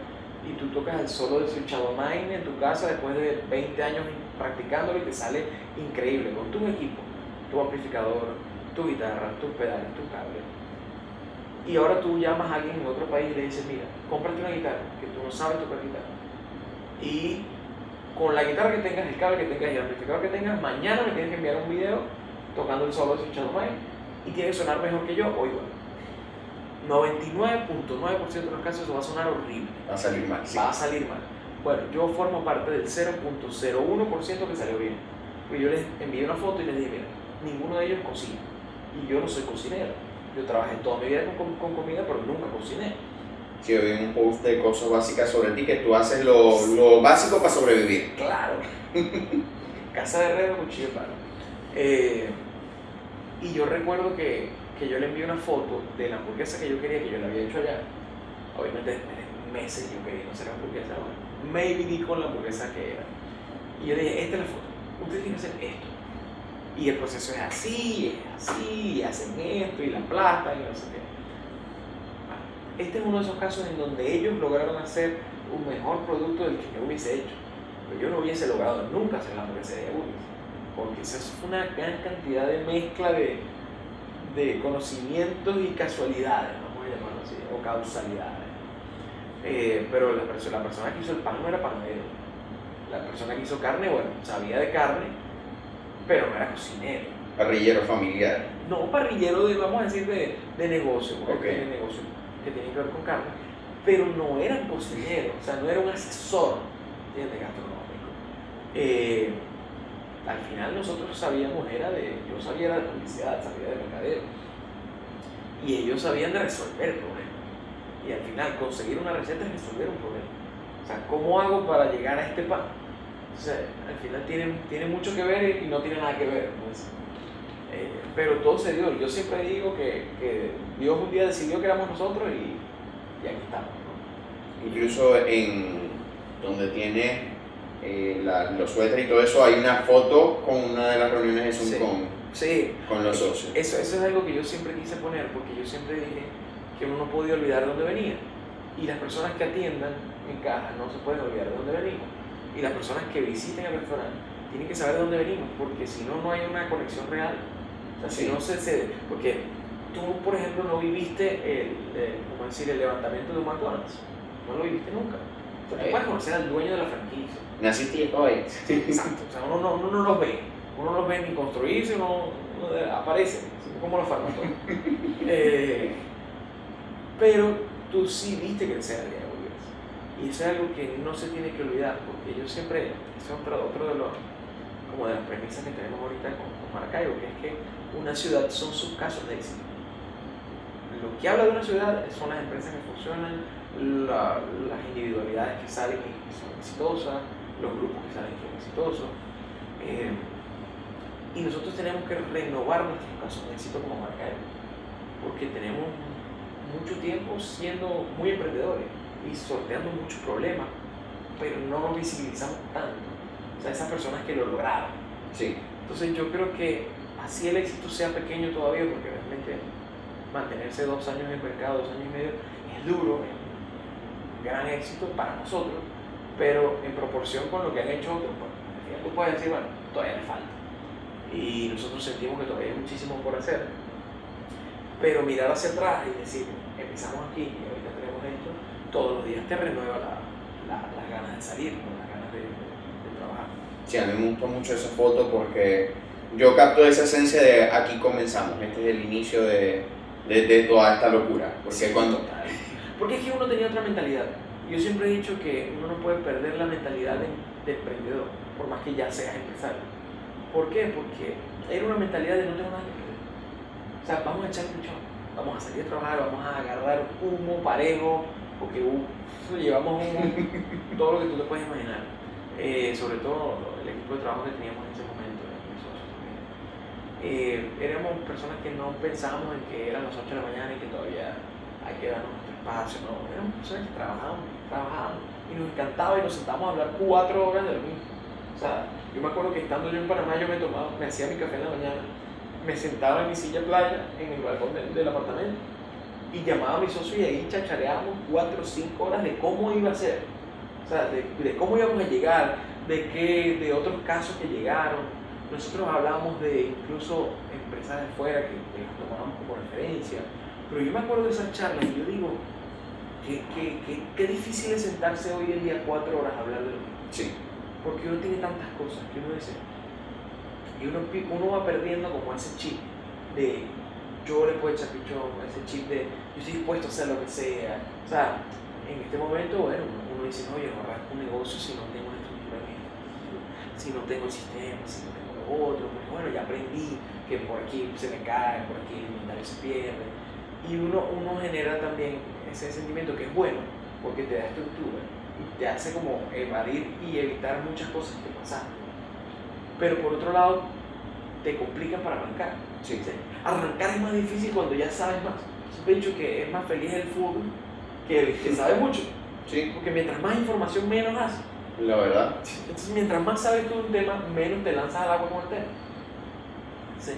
[SPEAKER 2] y tú tocas el solo de Switch Mine en tu casa después de 20 años practicándolo y te sale increíble con tu equipo, tu amplificador, tu guitarra, tus pedales, tus cables. Y ahora tú llamas a alguien en otro país y le dices, mira, cómprate una guitarra, que tú no sabes tocar guitarra. Y con la guitarra que tengas, el cable que tengas y el amplificador que tengas, mañana me tienes que enviar un video tocando el solo de Switch y tiene que sonar mejor que yo o igual. 99.9% de los casos eso va a sonar horrible.
[SPEAKER 1] Va a salir mal.
[SPEAKER 2] Va a salir mal. Bueno, yo formo parte del 0.01% que salió bien. Pues yo les envié una foto y les dije, mira, ninguno de ellos cocina. Y yo no soy cocinero. Yo trabajé toda mi vida con, con comida, pero nunca cociné
[SPEAKER 1] si vi un post de cosas básicas sobre ti, que tú haces lo, lo básico para sobrevivir.
[SPEAKER 2] Claro. Casa de herrero, cuchillo palo. Eh, y yo recuerdo que, que, yo le envié una foto de la hamburguesa que yo quería, que yo la había hecho allá. Obviamente, meses yo quería no hacer hamburguesa. ¿no? Maybe di con la hamburguesa que era. Y yo dije, esta es la foto. Usted tiene que hacer esto. Y el proceso es así, es así, hacen esto, y la plata, y no sé qué este es uno de esos casos en donde ellos lograron hacer un mejor producto del que yo hubiese hecho. Pero yo no hubiese logrado nunca hacer la hamburguesa de Burgers, porque esa es una gran cantidad de mezcla de, de conocimientos y casualidades, vamos a llamarlo así, o causalidades. Eh, pero la, persona, la persona que hizo el pan no era panadero. La persona que hizo carne, bueno, sabía de carne, pero no era cocinero.
[SPEAKER 1] Parrillero familiar.
[SPEAKER 2] No, parrillero de, vamos a decir, de, de negocio, porque
[SPEAKER 1] Ok.
[SPEAKER 2] tiene negocio que tiene que ver con carne, pero no era un cocinero, o sea, no era un asesor ¿entiendes? gastronómico. Eh, al final nosotros sabíamos, era de, yo sabía de publicidad, sabía de mercadeo, y ellos sabían de resolver el problema. Y al final conseguir una receta es resolver un problema. O sea, ¿cómo hago para llegar a este pan? O sea, al final tiene, mucho que ver y no tiene nada que ver. pues. Pero todo se dio. Yo siempre digo que, que Dios un día decidió que éramos nosotros y, y aquí estamos.
[SPEAKER 1] Incluso en donde tiene eh, la- los suéteres y todo eso, hay una foto con una de las reuniones de Zoom
[SPEAKER 2] Sí.
[SPEAKER 1] con,
[SPEAKER 2] Sí,
[SPEAKER 1] con los socios.
[SPEAKER 2] Eso, eso es algo que yo siempre quise poner, porque yo siempre dije que uno no podía olvidar de dónde venía. Y las personas que atiendan en caja no se pueden olvidar de dónde venimos. Y las personas que visiten el restaurante tienen que saber de dónde venimos, porque si no, no hay una conexión real. O sea, si
[SPEAKER 1] Sí.
[SPEAKER 2] no se, se- Porque tú, por ejemplo, no viviste el, el- ¿cómo decir, el levantamiento de un McDonald's. No lo viviste nunca. Tú
[SPEAKER 1] Eh.
[SPEAKER 2] puedes conocer al dueño de la franquicia.
[SPEAKER 1] Naciste y estaba ahí.
[SPEAKER 2] Exacto, o sea, uno no, uno no los ve, uno no los ve ni construirse, uno, uno aparece, como los farmacólogos. Eh, pero tú sí viste crecer al Diego. Y eso es algo que no se tiene que olvidar, porque yo siempre, eso es otro, otro de los, como de las premisas que tenemos ahorita con, con Maracaibo, que es que una ciudad son sus casos de éxito. Lo que habla de una ciudad son las empresas que funcionan, la- las individualidades que salen y son exitosas, los grupos que salen son exitosos. Eh, y nosotros tenemos que renovar nuestros casos de éxito como Maracaibo, porque tenemos mucho tiempo siendo muy emprendedores y sorteando muchos problemas, pero no nos visibilizamos tanto. O sea, esas personas que lo lograron.
[SPEAKER 1] Sí.
[SPEAKER 2] Entonces yo creo que así el éxito sea pequeño todavía, porque realmente mantenerse dos años en el mercado, dos años y medio, es duro, es gran éxito para nosotros, pero en proporción con lo que han hecho otros, pues, al final tú puedes decir, bueno, todavía le falta. Y nosotros sentimos que todavía hay muchísimo por hacer. Pero mirar hacia atrás y decir, empezamos aquí y ahorita tenemos esto, todos los días te renueva la- la- las ganas de salir, ¿no? las ganas de, de- de trabajar.
[SPEAKER 1] Sí, a mí me gustó mucho esa foto porque yo capto esa esencia de aquí comenzamos. Este es el inicio de, de, toda esta locura. Porque
[SPEAKER 2] Sí,
[SPEAKER 1] cuando.
[SPEAKER 2] total. Porque es que uno tenía otra mentalidad. Yo siempre he dicho que uno no puede perder la mentalidad de, de emprendedor, por más que ya seas empresario. ¿Por qué? Porque era una mentalidad de no tengo nada que perder. O sea, vamos a echar pichón, vamos a salir a trabajar, vamos a agarrar humo parejo, porque uf, llevamos humo, todo lo que tú te puedes imaginar. Eh, sobre todo el equipo de trabajo que teníamos en ese momento, también. Eh, éramos personas que no pensábamos en que eran las 8 de la mañana y que todavía hay que darnos nuestro espacio, no, éramos personas que trabajábamos, trabajábamos y nos encantaba y nos sentábamos a hablar cuatro horas de lo mismo. O sea, yo me acuerdo que estando yo en Panamá yo me tomaba, me hacía mi café en la mañana, me sentaba en mi silla playa en el balcón del, del apartamento y llamaba a mi socio y ahí chachareábamos cuatro o cinco horas de cómo iba a ser, o sea, de, cómo íbamos a llegar, de qué, de otros casos que llegaron. Nosotros hablábamos de incluso empresas de afuera que, que las tomábamos como referencia, pero yo me acuerdo de esas charlas y yo digo, qué, qué, qué, qué difícil es sentarse hoy en día cuatro horas a hablar de lo mismo
[SPEAKER 1] Sí.
[SPEAKER 2] porque uno tiene tantas cosas que uno dice y uno, uno va perdiendo como ese chip de yo le puedo echar pichón, ese chip de yo estoy dispuesto a hacer lo que sea. O sea, en este momento, bueno, uno, dice, no, yo no arranco un negocio si no tengo una estructura en esto, si no tengo el sistema, si no tengo lo otro. Pues bueno, ya aprendí que por aquí se me cae, por aquí el inventario se pierde. Y uno, uno genera también ese sentimiento que es bueno, porque te da estructura y te hace como evadir y evitar muchas cosas que pasan. Pero por otro lado, te complican para arrancar.
[SPEAKER 1] Sí.
[SPEAKER 2] O sea, Arrancar es más difícil cuando ya sabes más. Siempre he dicho que es más feliz el fútbol que el que sabe mucho.
[SPEAKER 1] Sí,
[SPEAKER 2] Porque mientras más información, menos haces.
[SPEAKER 1] la verdad.
[SPEAKER 2] Entonces, mientras más sabes tú de un tema, menos te lanzas al agua con el tema. Entonces,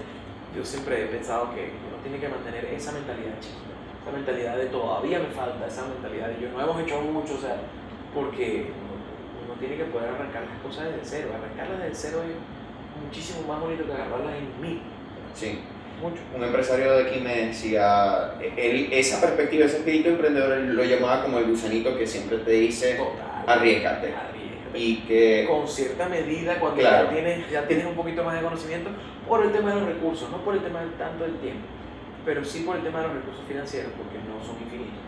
[SPEAKER 2] yo siempre he pensado que tiene que mantener esa mentalidad chiquita, esa mentalidad de todavía me falta, esa mentalidad de yo no hemos hecho mucho, o sea, porque uno, uno tiene que poder arrancar las cosas desde cero. Arrancarlas desde cero es muchísimo más bonito que agarrarlas en mil.
[SPEAKER 1] Sí.
[SPEAKER 2] mucho.
[SPEAKER 1] Un empresario de aquí me decía, él, esa perspectiva, ese espíritu emprendedor, él lo llamaba como el gusanito que siempre te dice, arriesgate.
[SPEAKER 2] Arriesgate.
[SPEAKER 1] Y que,
[SPEAKER 2] con cierta medida cuando
[SPEAKER 1] Claro.
[SPEAKER 2] ya, tienes, ya tienes un poquito más de conocimiento por el tema de los recursos, no por el tema del tanto del tiempo, pero sí por el tema de los recursos financieros, porque no son infinitos.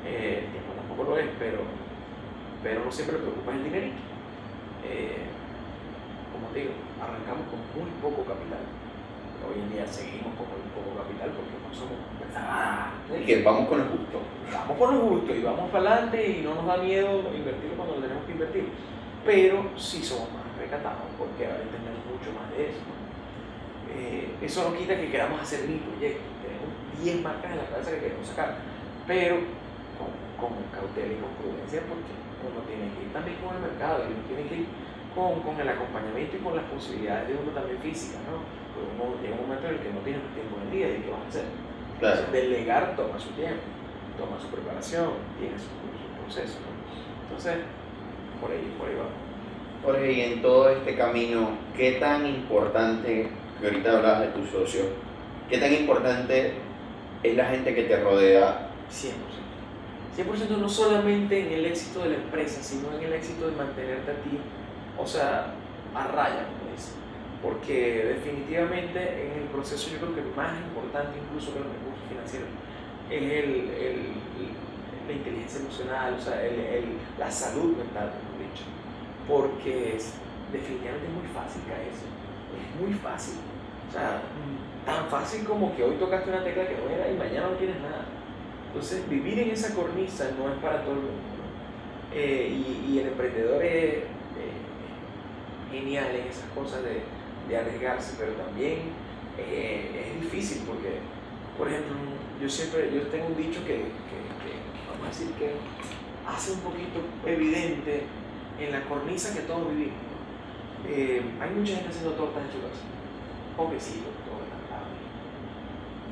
[SPEAKER 2] Eh, el tiempo tampoco lo es, pero, pero no siempre preocupa el dinerito. Eh, como te digo, arrancamos con muy poco capital. Hoy en día seguimos con muy poco capital porque no somos ah,
[SPEAKER 1] y que vamos con el gusto.
[SPEAKER 2] vamos con lo justo y vamos para adelante y no nos da miedo invertir cuando lo tenemos que invertir. Pero sí somos más recatados porque ahora entendemos mucho más de eso. Eh, eso no quita que queramos hacer mil proyectos. Tenemos 10 marcas en la cabeza que queremos sacar, pero con, con cautela y con prudencia porque uno tiene que ir también con el mercado y uno tiene que ir con, con el acompañamiento y con las posibilidades de uno también física. ¿no? Porque uno llega un momento en el que no tiene más tiempo en el día y ¿qué vas a hacer?
[SPEAKER 1] Claro.
[SPEAKER 2] Entonces, delegar toma su tiempo, toma su preparación, tiene su, su proceso. ¿no? Entonces, por ahí, por ahí va.
[SPEAKER 1] Jorge, y en todo este camino, ¿qué tan importante, que ahorita hablabas de tu socio, qué tan importante es la gente que te rodea?
[SPEAKER 2] 100%. 100% no solamente en el éxito de la empresa, sino en el éxito de mantenerte a ti, o sea, a raya, como dicen. Porque definitivamente en el proceso yo creo que más importante incluso que los recursos financieros es el, el- la inteligencia emocional, o sea, el- la salud mental, mejor dicho. Porque es, definitivamente es muy fácil caerse, es muy fácil. O sea, tan fácil como que hoy tocaste una tecla que no era y mañana no tienes nada. Entonces, vivir en esa cornisa no es para todo el mundo. Eh, y, y el emprendedor es eh, genial en esas cosas de, arriesgarse, pero también eh, es difícil porque, por ejemplo, yo siempre, yo tengo un dicho que, que- vamos a decir que hace un poquito evidente en la cornisa que todos vivimos. hay mucha gente haciendo tortas en su casa, encantado.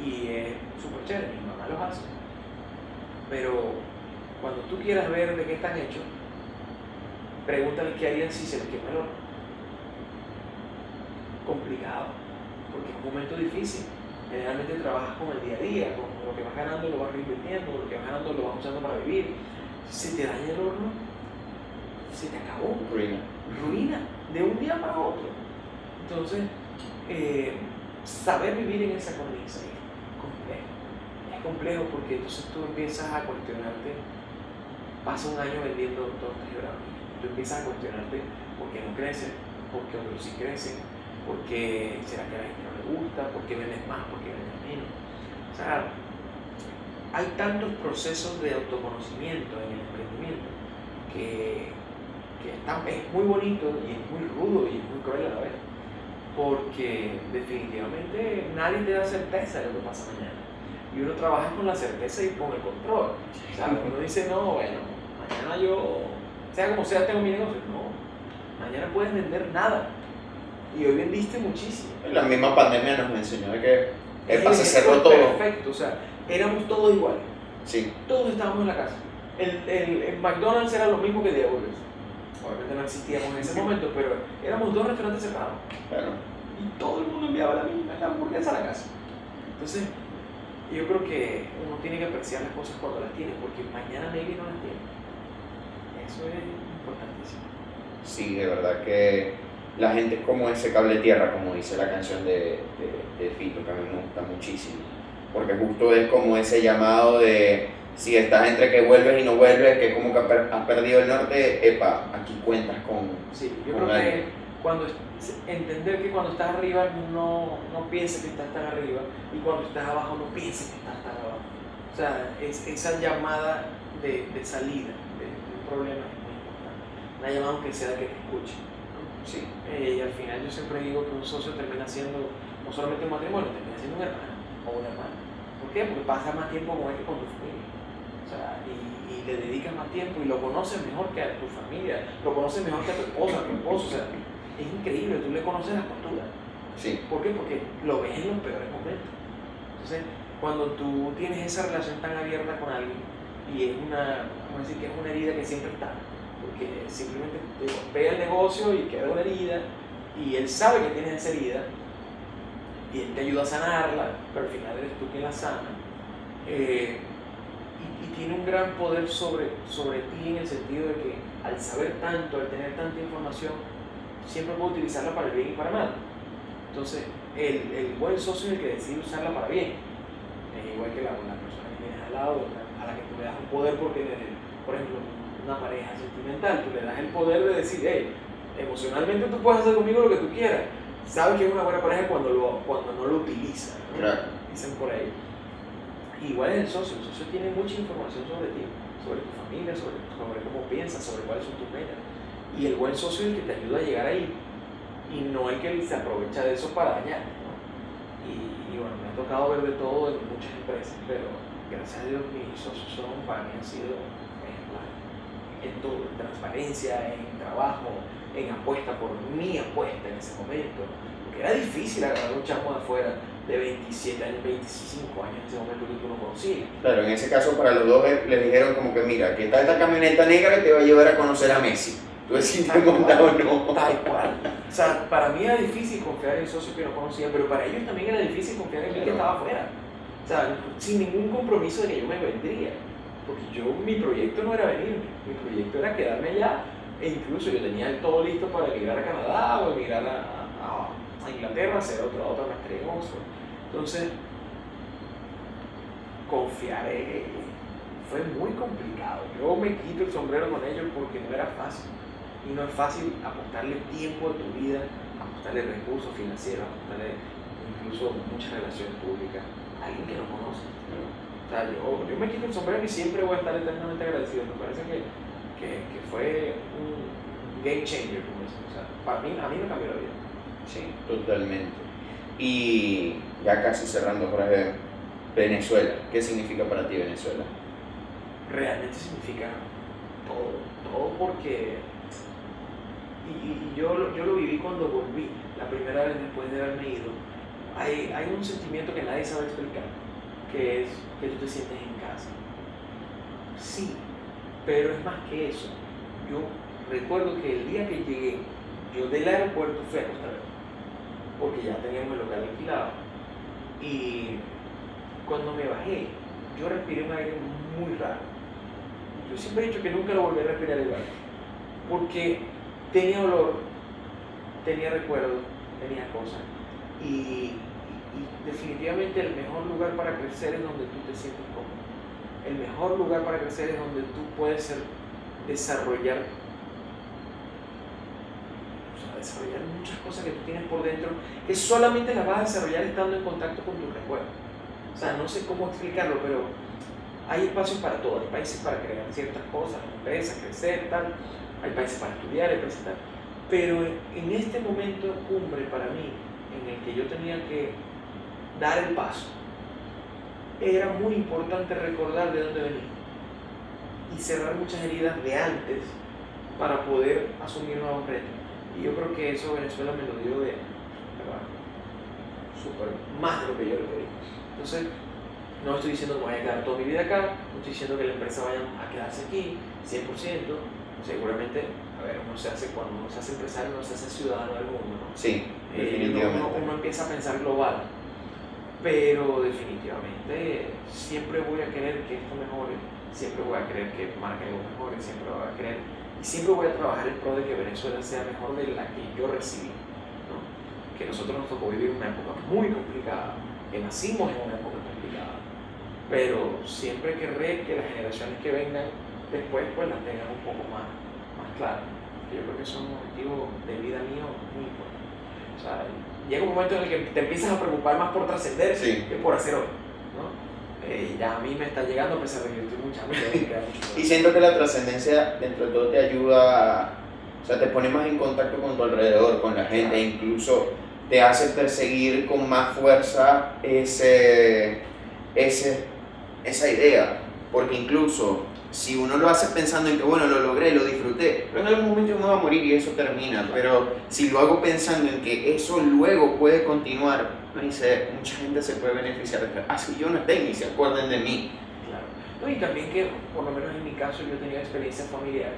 [SPEAKER 2] Y es súper chévere, mi mamá los hace. Pero cuando tú quieras ver de qué están hechos, pregúntale qué harían si se les quema el horno. Complicado, porque es un momento difícil. Generalmente trabajas con el día a día, con lo que vas ganando lo vas reinvirtiendo, lo que vas ganando lo vas usando para vivir. Si te daña el horno, se te acabó
[SPEAKER 1] Ruina.
[SPEAKER 2] ruina de un día para otro. Entonces, eh, saber vivir en esa cornisa es complejo. Es complejo porque entonces tú empiezas a cuestionarte, pasa un año vendiendo tortas y brownies, tú empiezas a cuestionarte por qué no creces, por qué otros sí crecen, por qué será que a la gente no le gusta, por qué vendes más, por qué vendes menos. O sea, hay tantos procesos de autoconocimiento en el emprendimiento que que es muy bonito y es muy rudo y es muy cruel a la vez. Porque definitivamente nadie te da certeza de lo que pasa mañana. Y uno trabaja con la certeza y con el control. O sea, uno dice, no, bueno, mañana yo, sea como sea, tengo mi negocio. No, mañana puedes vender nada. Y hoy vendiste muchísimo.
[SPEAKER 1] La misma pandemia nos enseñó de que el pase cerró todo.
[SPEAKER 2] Perfecto, o sea, éramos todos iguales.
[SPEAKER 1] Sí,
[SPEAKER 2] Todos estábamos en la casa. El, el, el McDonald's era lo mismo que The Burgers. Obviamente no existíamos en ese momento, pero éramos dos restaurantes cerrados.
[SPEAKER 1] claro.
[SPEAKER 2] Y todo el mundo enviaba la misma la hamburguesa a la casa. Entonces, yo creo que uno tiene que apreciar las cosas cuando las tiene, porque mañana maybe no las tiene. Eso es importantísimo.
[SPEAKER 1] Sí, de verdad que la gente es como ese cable tierra, como dice la canción de, de, de Fito, que a mí me gusta muchísimo. Porque justo es como ese llamado de si estás entre que vuelves y no vuelves, que como que has per- has perdido el norte, epa, aquí cuentas con...
[SPEAKER 2] Sí, yo
[SPEAKER 1] Con
[SPEAKER 2] creo que cuando entender que cuando estás arriba no, no pienses que estás tan arriba y cuando estás abajo no pienses que estás tan abajo. O sea, es, esa llamada de, de salida de, un problema es muy importante. Una llamada aunque sea de que te escuche.
[SPEAKER 1] Sí,
[SPEAKER 2] Eh, y al final yo siempre digo que un socio termina siendo no solamente un matrimonio, termina siendo un hermano o una hermana. ¿Por qué? Porque pasa más tiempo con él que con tu familia. O sea, y, y le dedicas más tiempo y lo conoces mejor que a tu familia, lo conoces mejor que a tu esposa, a tu esposo. O sea, es increíble, tú le conoces las posturas.
[SPEAKER 1] sí,
[SPEAKER 2] ¿Por qué? Porque lo ves en los peores momentos. Entonces, cuando tú tienes esa relación tan abierta con alguien y es una, vamos a decir que es una herida que siempre está, porque simplemente te golpea el negocio y queda una herida y él sabe que tienes esa herida y él te ayuda a sanarla, pero al final eres tú quien la sana. Eh, gran poder sobre, sobre ti en el sentido de que al saber tanto, al tener tanta información, siempre puede utilizarla para el bien y para mal. Entonces, el, el buen socio es el que decide usarla para bien. Es igual que la, la persona que tienes al lado, a la que tú le das un poder porque, por ejemplo, una pareja sentimental, tú le das el poder de decir, hey, emocionalmente tú puedes hacer conmigo lo que tú quieras. Sabes que es una buena pareja cuando, lo, cuando no lo utiliza. Dicen por ahí. Igual es el socio, el socio tiene mucha información sobre ti, sobre tu familia, sobre, sobre cómo piensas, sobre cuáles son tus metas. Y el buen socio es el que te ayuda a llegar ahí y no el que se aprovecha de eso para dañar. Y, bueno, me ha tocado ver de todo en muchas empresas, pero gracias a Dios mis socios son, para mí han sido ejemplares en todo, en transparencia, en trabajo, en apuesta por mi apuesta en ese momento. Era difícil agarrar un chamo de afuera de 27 años, 25 años en ese momento que tú no conocías.
[SPEAKER 1] Claro, en ese caso para los dos eh, les dijeron como que mira, que está esta camioneta negra que te va a llevar a conocer a Messi. Tú ves te montado o no.
[SPEAKER 2] Tal cual. O sea, para mí era difícil confiar en el socio que no conocía, pero para ellos también era difícil confiar en mí que estaba afuera. O sea, sin ningún compromiso de que yo me vendría. Porque yo, mi proyecto no era venirme, mi proyecto era quedarme allá e incluso yo tenía todo listo para emigrar a Canadá o emigrar a, Inglaterra, otra maestría en Oxford. Entonces, confiar fue muy complicado. Yo me quito el sombrero con ellos porque no era fácil. Y no es fácil apostarle tiempo de tu vida, apostarle recursos financieros, apostarle incluso muchas relaciones públicas a alguien que no conoce. O sea, yo, yo me quito el sombrero y siempre voy a estar eternamente agradecido. Me parece que que, que fue un game changer, como dicen. O sea, para mí, a mí me cambió la vida.
[SPEAKER 1] Sí, totalmente. Y ya casi cerrando, ejemplo, Venezuela. ¿Qué significa para ti Venezuela?
[SPEAKER 2] Realmente significa todo, todo porque y, yo, yo, lo viví cuando volví, la primera vez después de haberme ido. Hay, hay, un sentimiento que nadie sabe explicar, que es que tú te sientes en casa. Sí, pero es más que eso. Yo recuerdo que el día que llegué, yo del aeropuerto fui a Costa Rica, porque ya teníamos el local alquilado. Y cuando me bajé, yo respiré un aire muy raro. Yo siempre he dicho que nunca lo volví a respirar igual, porque tenía olor, tenía recuerdos, tenía cosas. Y, y definitivamente el mejor lugar para crecer es donde tú te sientes cómodo el mejor lugar para crecer es donde tú puedes desarrollar, desarrollar muchas cosas que tú tienes por dentro, que solamente las vas a desarrollar estando en contacto con tu recuerdos. O sea, no sé cómo explicarlo, pero hay espacios para todo. Hay países para crear ciertas cosas, empresas, crecer, tal. Hay países para estudiar, empresas, tal. Pero en este momento cumbre para mí, en el que yo tenía que dar el paso, era muy importante recordar de dónde venía y cerrar muchas heridas de antes para poder asumir nuevos retos. Y yo creo que eso Venezuela me lo dio de, super, más de lo que yo le pedí. Entonces, no estoy diciendo que me vaya a quedar toda mi vida acá, no estoy diciendo que la empresa vaya a quedarse aquí 100%, seguramente, a ver, uno se hace, cuando uno se hace empresario, uno se hace ciudadano del mundo, ¿no?
[SPEAKER 1] Sí,
[SPEAKER 2] eh, definitivamente. uno empieza a pensar global pero definitivamente siempre voy a querer que esto mejore, siempre voy a querer que Maracaibo mejore, siempre voy a querer y siempre voy a trabajar en pro de que Venezuela sea mejor de la que yo recibí. ¿no? Que nosotros nos tocó vivir una época muy complicada, que nacimos en una época complicada, pero siempre querré que las generaciones que vengan después pues las tengan un poco más, más claras. Yo creo que eso es un objetivo de vida mío muy importante. O sea, llega un momento en el que te empiezas a preocupar más por trascender que por hacer hoy. Eh, ya a mí me está llegando a pesar de que yo estoy mucha
[SPEAKER 1] Y siento que la trascendencia dentro de todo te ayuda, o sea, te pone más en contacto con tu alrededor, con la gente, incluso te hace perseguir con más fuerza ese, ese, esa idea, porque incluso si uno lo hace pensando en que, bueno, lo logré, lo disfruté, pero en algún momento uno va a morir y eso termina. Pero si lo hago pensando en que eso luego puede continuar, dice, mucha gente se puede beneficiar. Ah, si yo no tengo y se acuerden de mí.
[SPEAKER 2] Claro. y también que, por lo menos en mi caso, yo he tenido experiencias familiares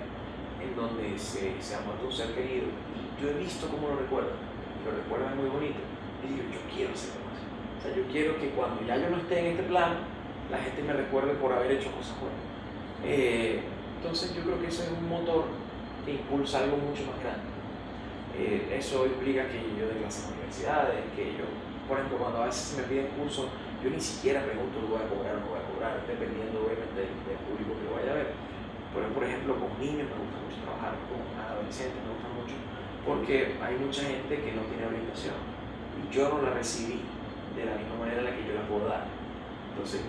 [SPEAKER 2] en donde se, se ha muerto un ser querido y yo he visto cómo lo recuerdan. Lo recuerdan muy bonito. Y digo, yo quiero ser más O sea, yo quiero que cuando ya yo no esté en este plano, la gente me recuerde por haber hecho cosas buenas. Eh, entonces yo creo que eso es un motor que impulsa algo mucho más grande. Eh, eso implica que yo dé clases en universidades, que yo, por ejemplo, cuando a veces me piden cursos, yo ni siquiera pregunto, ¿lo voy a cobrar o no voy a cobrar? Dependiendo obviamente del, público que vaya a ver. Pero, por ejemplo, con niños me gusta mucho trabajar, con adolescentes me gusta mucho, porque hay mucha gente que no tiene orientación y yo no la recibí de la misma manera en la que yo la puedo dar. Entonces,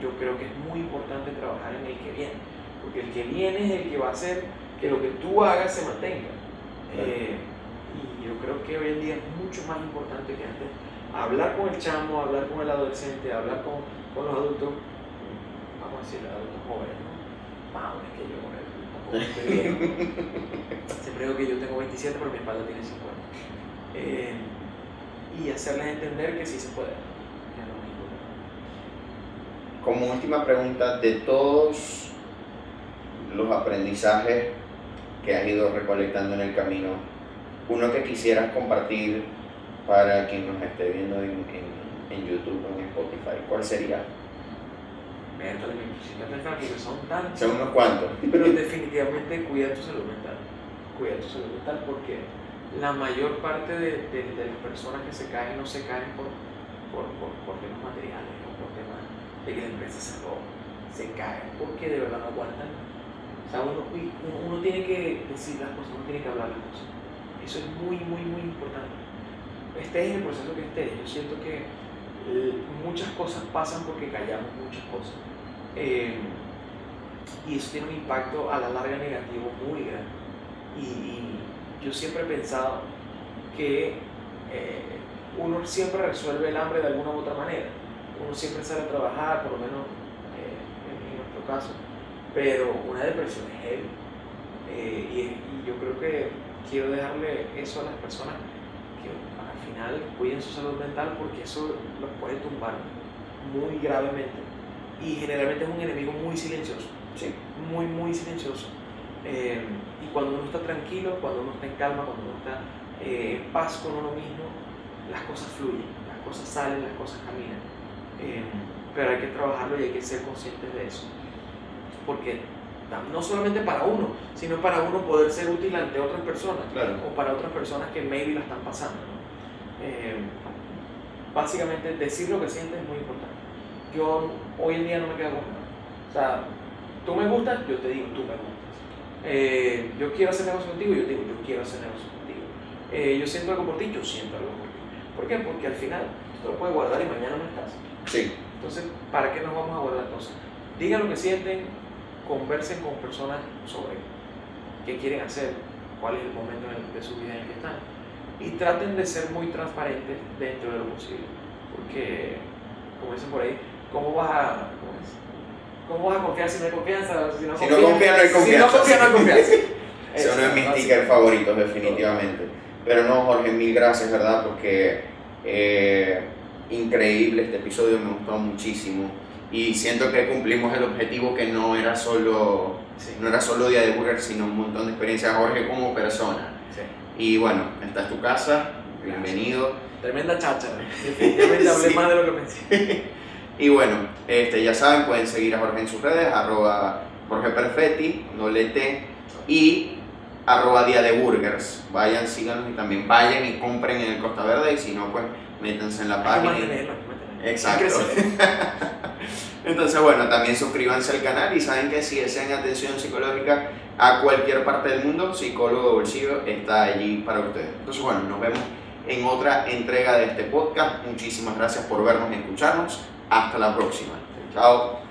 [SPEAKER 2] yo creo que es muy importante trabajar en el que viene, porque el que viene es el que va a hacer que lo que tú hagas se mantenga. Eh, y yo creo que hoy en día es mucho más importante que antes hablar con el chamo, hablar con el adolescente, hablar con, con los adultos, vamos a decir, adultos jóvenes, ¿no? Más jóvenes que yo, viejo. Siempre digo que yo tengo 27, pero mi espalda tiene 50. Eh, y hacerles entender que sí se puede. que es lo único.
[SPEAKER 1] Como última pregunta, de todos los aprendizajes que has ido recolectando en el camino, uno que quisieras compartir para quien nos esté viendo en, en, en YouTube o en Spotify, ¿cuál sería?
[SPEAKER 2] Porque son tantos.
[SPEAKER 1] Son unos cuantos.
[SPEAKER 2] Pero definitivamente cuida tu salud mental. Cuida tu salud mental porque la mayor parte de, de- de las personas que se caen no se caen por, por, por, por temas materiales de que la empresa se. Se caen porque de verdad no aguantan. O sea, uno, uno, tiene que decir las cosas, uno tiene que hablar las cosas. Eso es muy, muy, muy importante. Estés en el proceso que estés, yo siento que eh, muchas cosas pasan porque callamos muchas cosas. Eh, y eso tiene un impacto a la larga negativo muy grande. Y, y yo siempre he pensado que eh, uno siempre resuelve el hambre de alguna u otra manera. Siempre sale a trabajar, por lo menos eh, en, nuestro caso, pero una depresión es heavy. Eh, y, y yo creo que quiero dejarle eso a las personas que al final cuiden su salud mental porque eso los puede tumbar muy gravemente. Y generalmente es un enemigo muy silencioso
[SPEAKER 1] Sí.
[SPEAKER 2] muy, muy silencioso. Eh, y cuando uno está tranquilo, cuando uno está en calma, cuando uno está eh, en paz con uno mismo, las cosas fluyen, las cosas salen, las cosas caminan. Eh, pero hay que trabajarlo y hay que ser conscientes de eso. Porque no solamente para uno, sino para uno poder ser útil ante otras personas
[SPEAKER 1] Claro.
[SPEAKER 2] o para otras personas que maybe la están pasando. ¿no? Eh, básicamente, decir lo que sientes es muy importante. Yo hoy en día no me quedo con nada. O sea, tú me gustas, yo te digo, tú me gustas. Eh, yo quiero hacer negocio contigo, yo te digo, yo quiero hacer negocio contigo. Eh, yo siento algo por ti, yo siento algo por ti. ¿Por qué? Porque al final tú lo puedes guardar y mañana no estás.
[SPEAKER 1] Sí.
[SPEAKER 2] Entonces, ¿para qué nos vamos a guardar cosas? Digan lo que sienten, conversen con personas sobre qué quieren hacer, cuál es el momento el- de su vida en el que están. Y traten de ser muy transparentes dentro de lo posible. Porque, como dicen por ahí, ¿cómo vas a, cómo es? ¿Cómo vas a confiar si no hay confianza? Si no,
[SPEAKER 1] Si no confías, no hay confianza.
[SPEAKER 2] Si no confías, no hay confianza.
[SPEAKER 1] Ese es uno de mis
[SPEAKER 2] Eso,
[SPEAKER 1] stickers favoritos, definitivamente. Pero no, Jorge, mil gracias, ¿verdad? Porque eh, increíble este episodio, me gustó muchísimo. Y siento que cumplimos el objetivo que no era solo,
[SPEAKER 2] Sí,
[SPEAKER 1] no era solo Día de Burger, sino un montón de experiencia de Jorge como persona.
[SPEAKER 2] sí.
[SPEAKER 1] Y bueno, esta es tu casa, bienvenido.
[SPEAKER 2] Tremenda cháchara. Definitivamente hablé
[SPEAKER 1] Sí.
[SPEAKER 2] más de lo que pensé.
[SPEAKER 1] Y bueno, este, ya saben, pueden seguir a Jorge en sus redes, arroba Jorge Perfetti, T, y arroba Día de Burgers. Vayan, síganos y también vayan y compren en el Costa Verde y si no, pues métanse en la página. Exacto. Entonces, bueno, también suscríbanse al canal y saben que si desean atención psicológica a cualquier parte del mundo, Psicólogo Bolsillo está allí para ustedes. Entonces, bueno, nos vemos en otra entrega de este podcast. Muchísimas gracias por vernos y escucharnos. Hasta la próxima. Chao.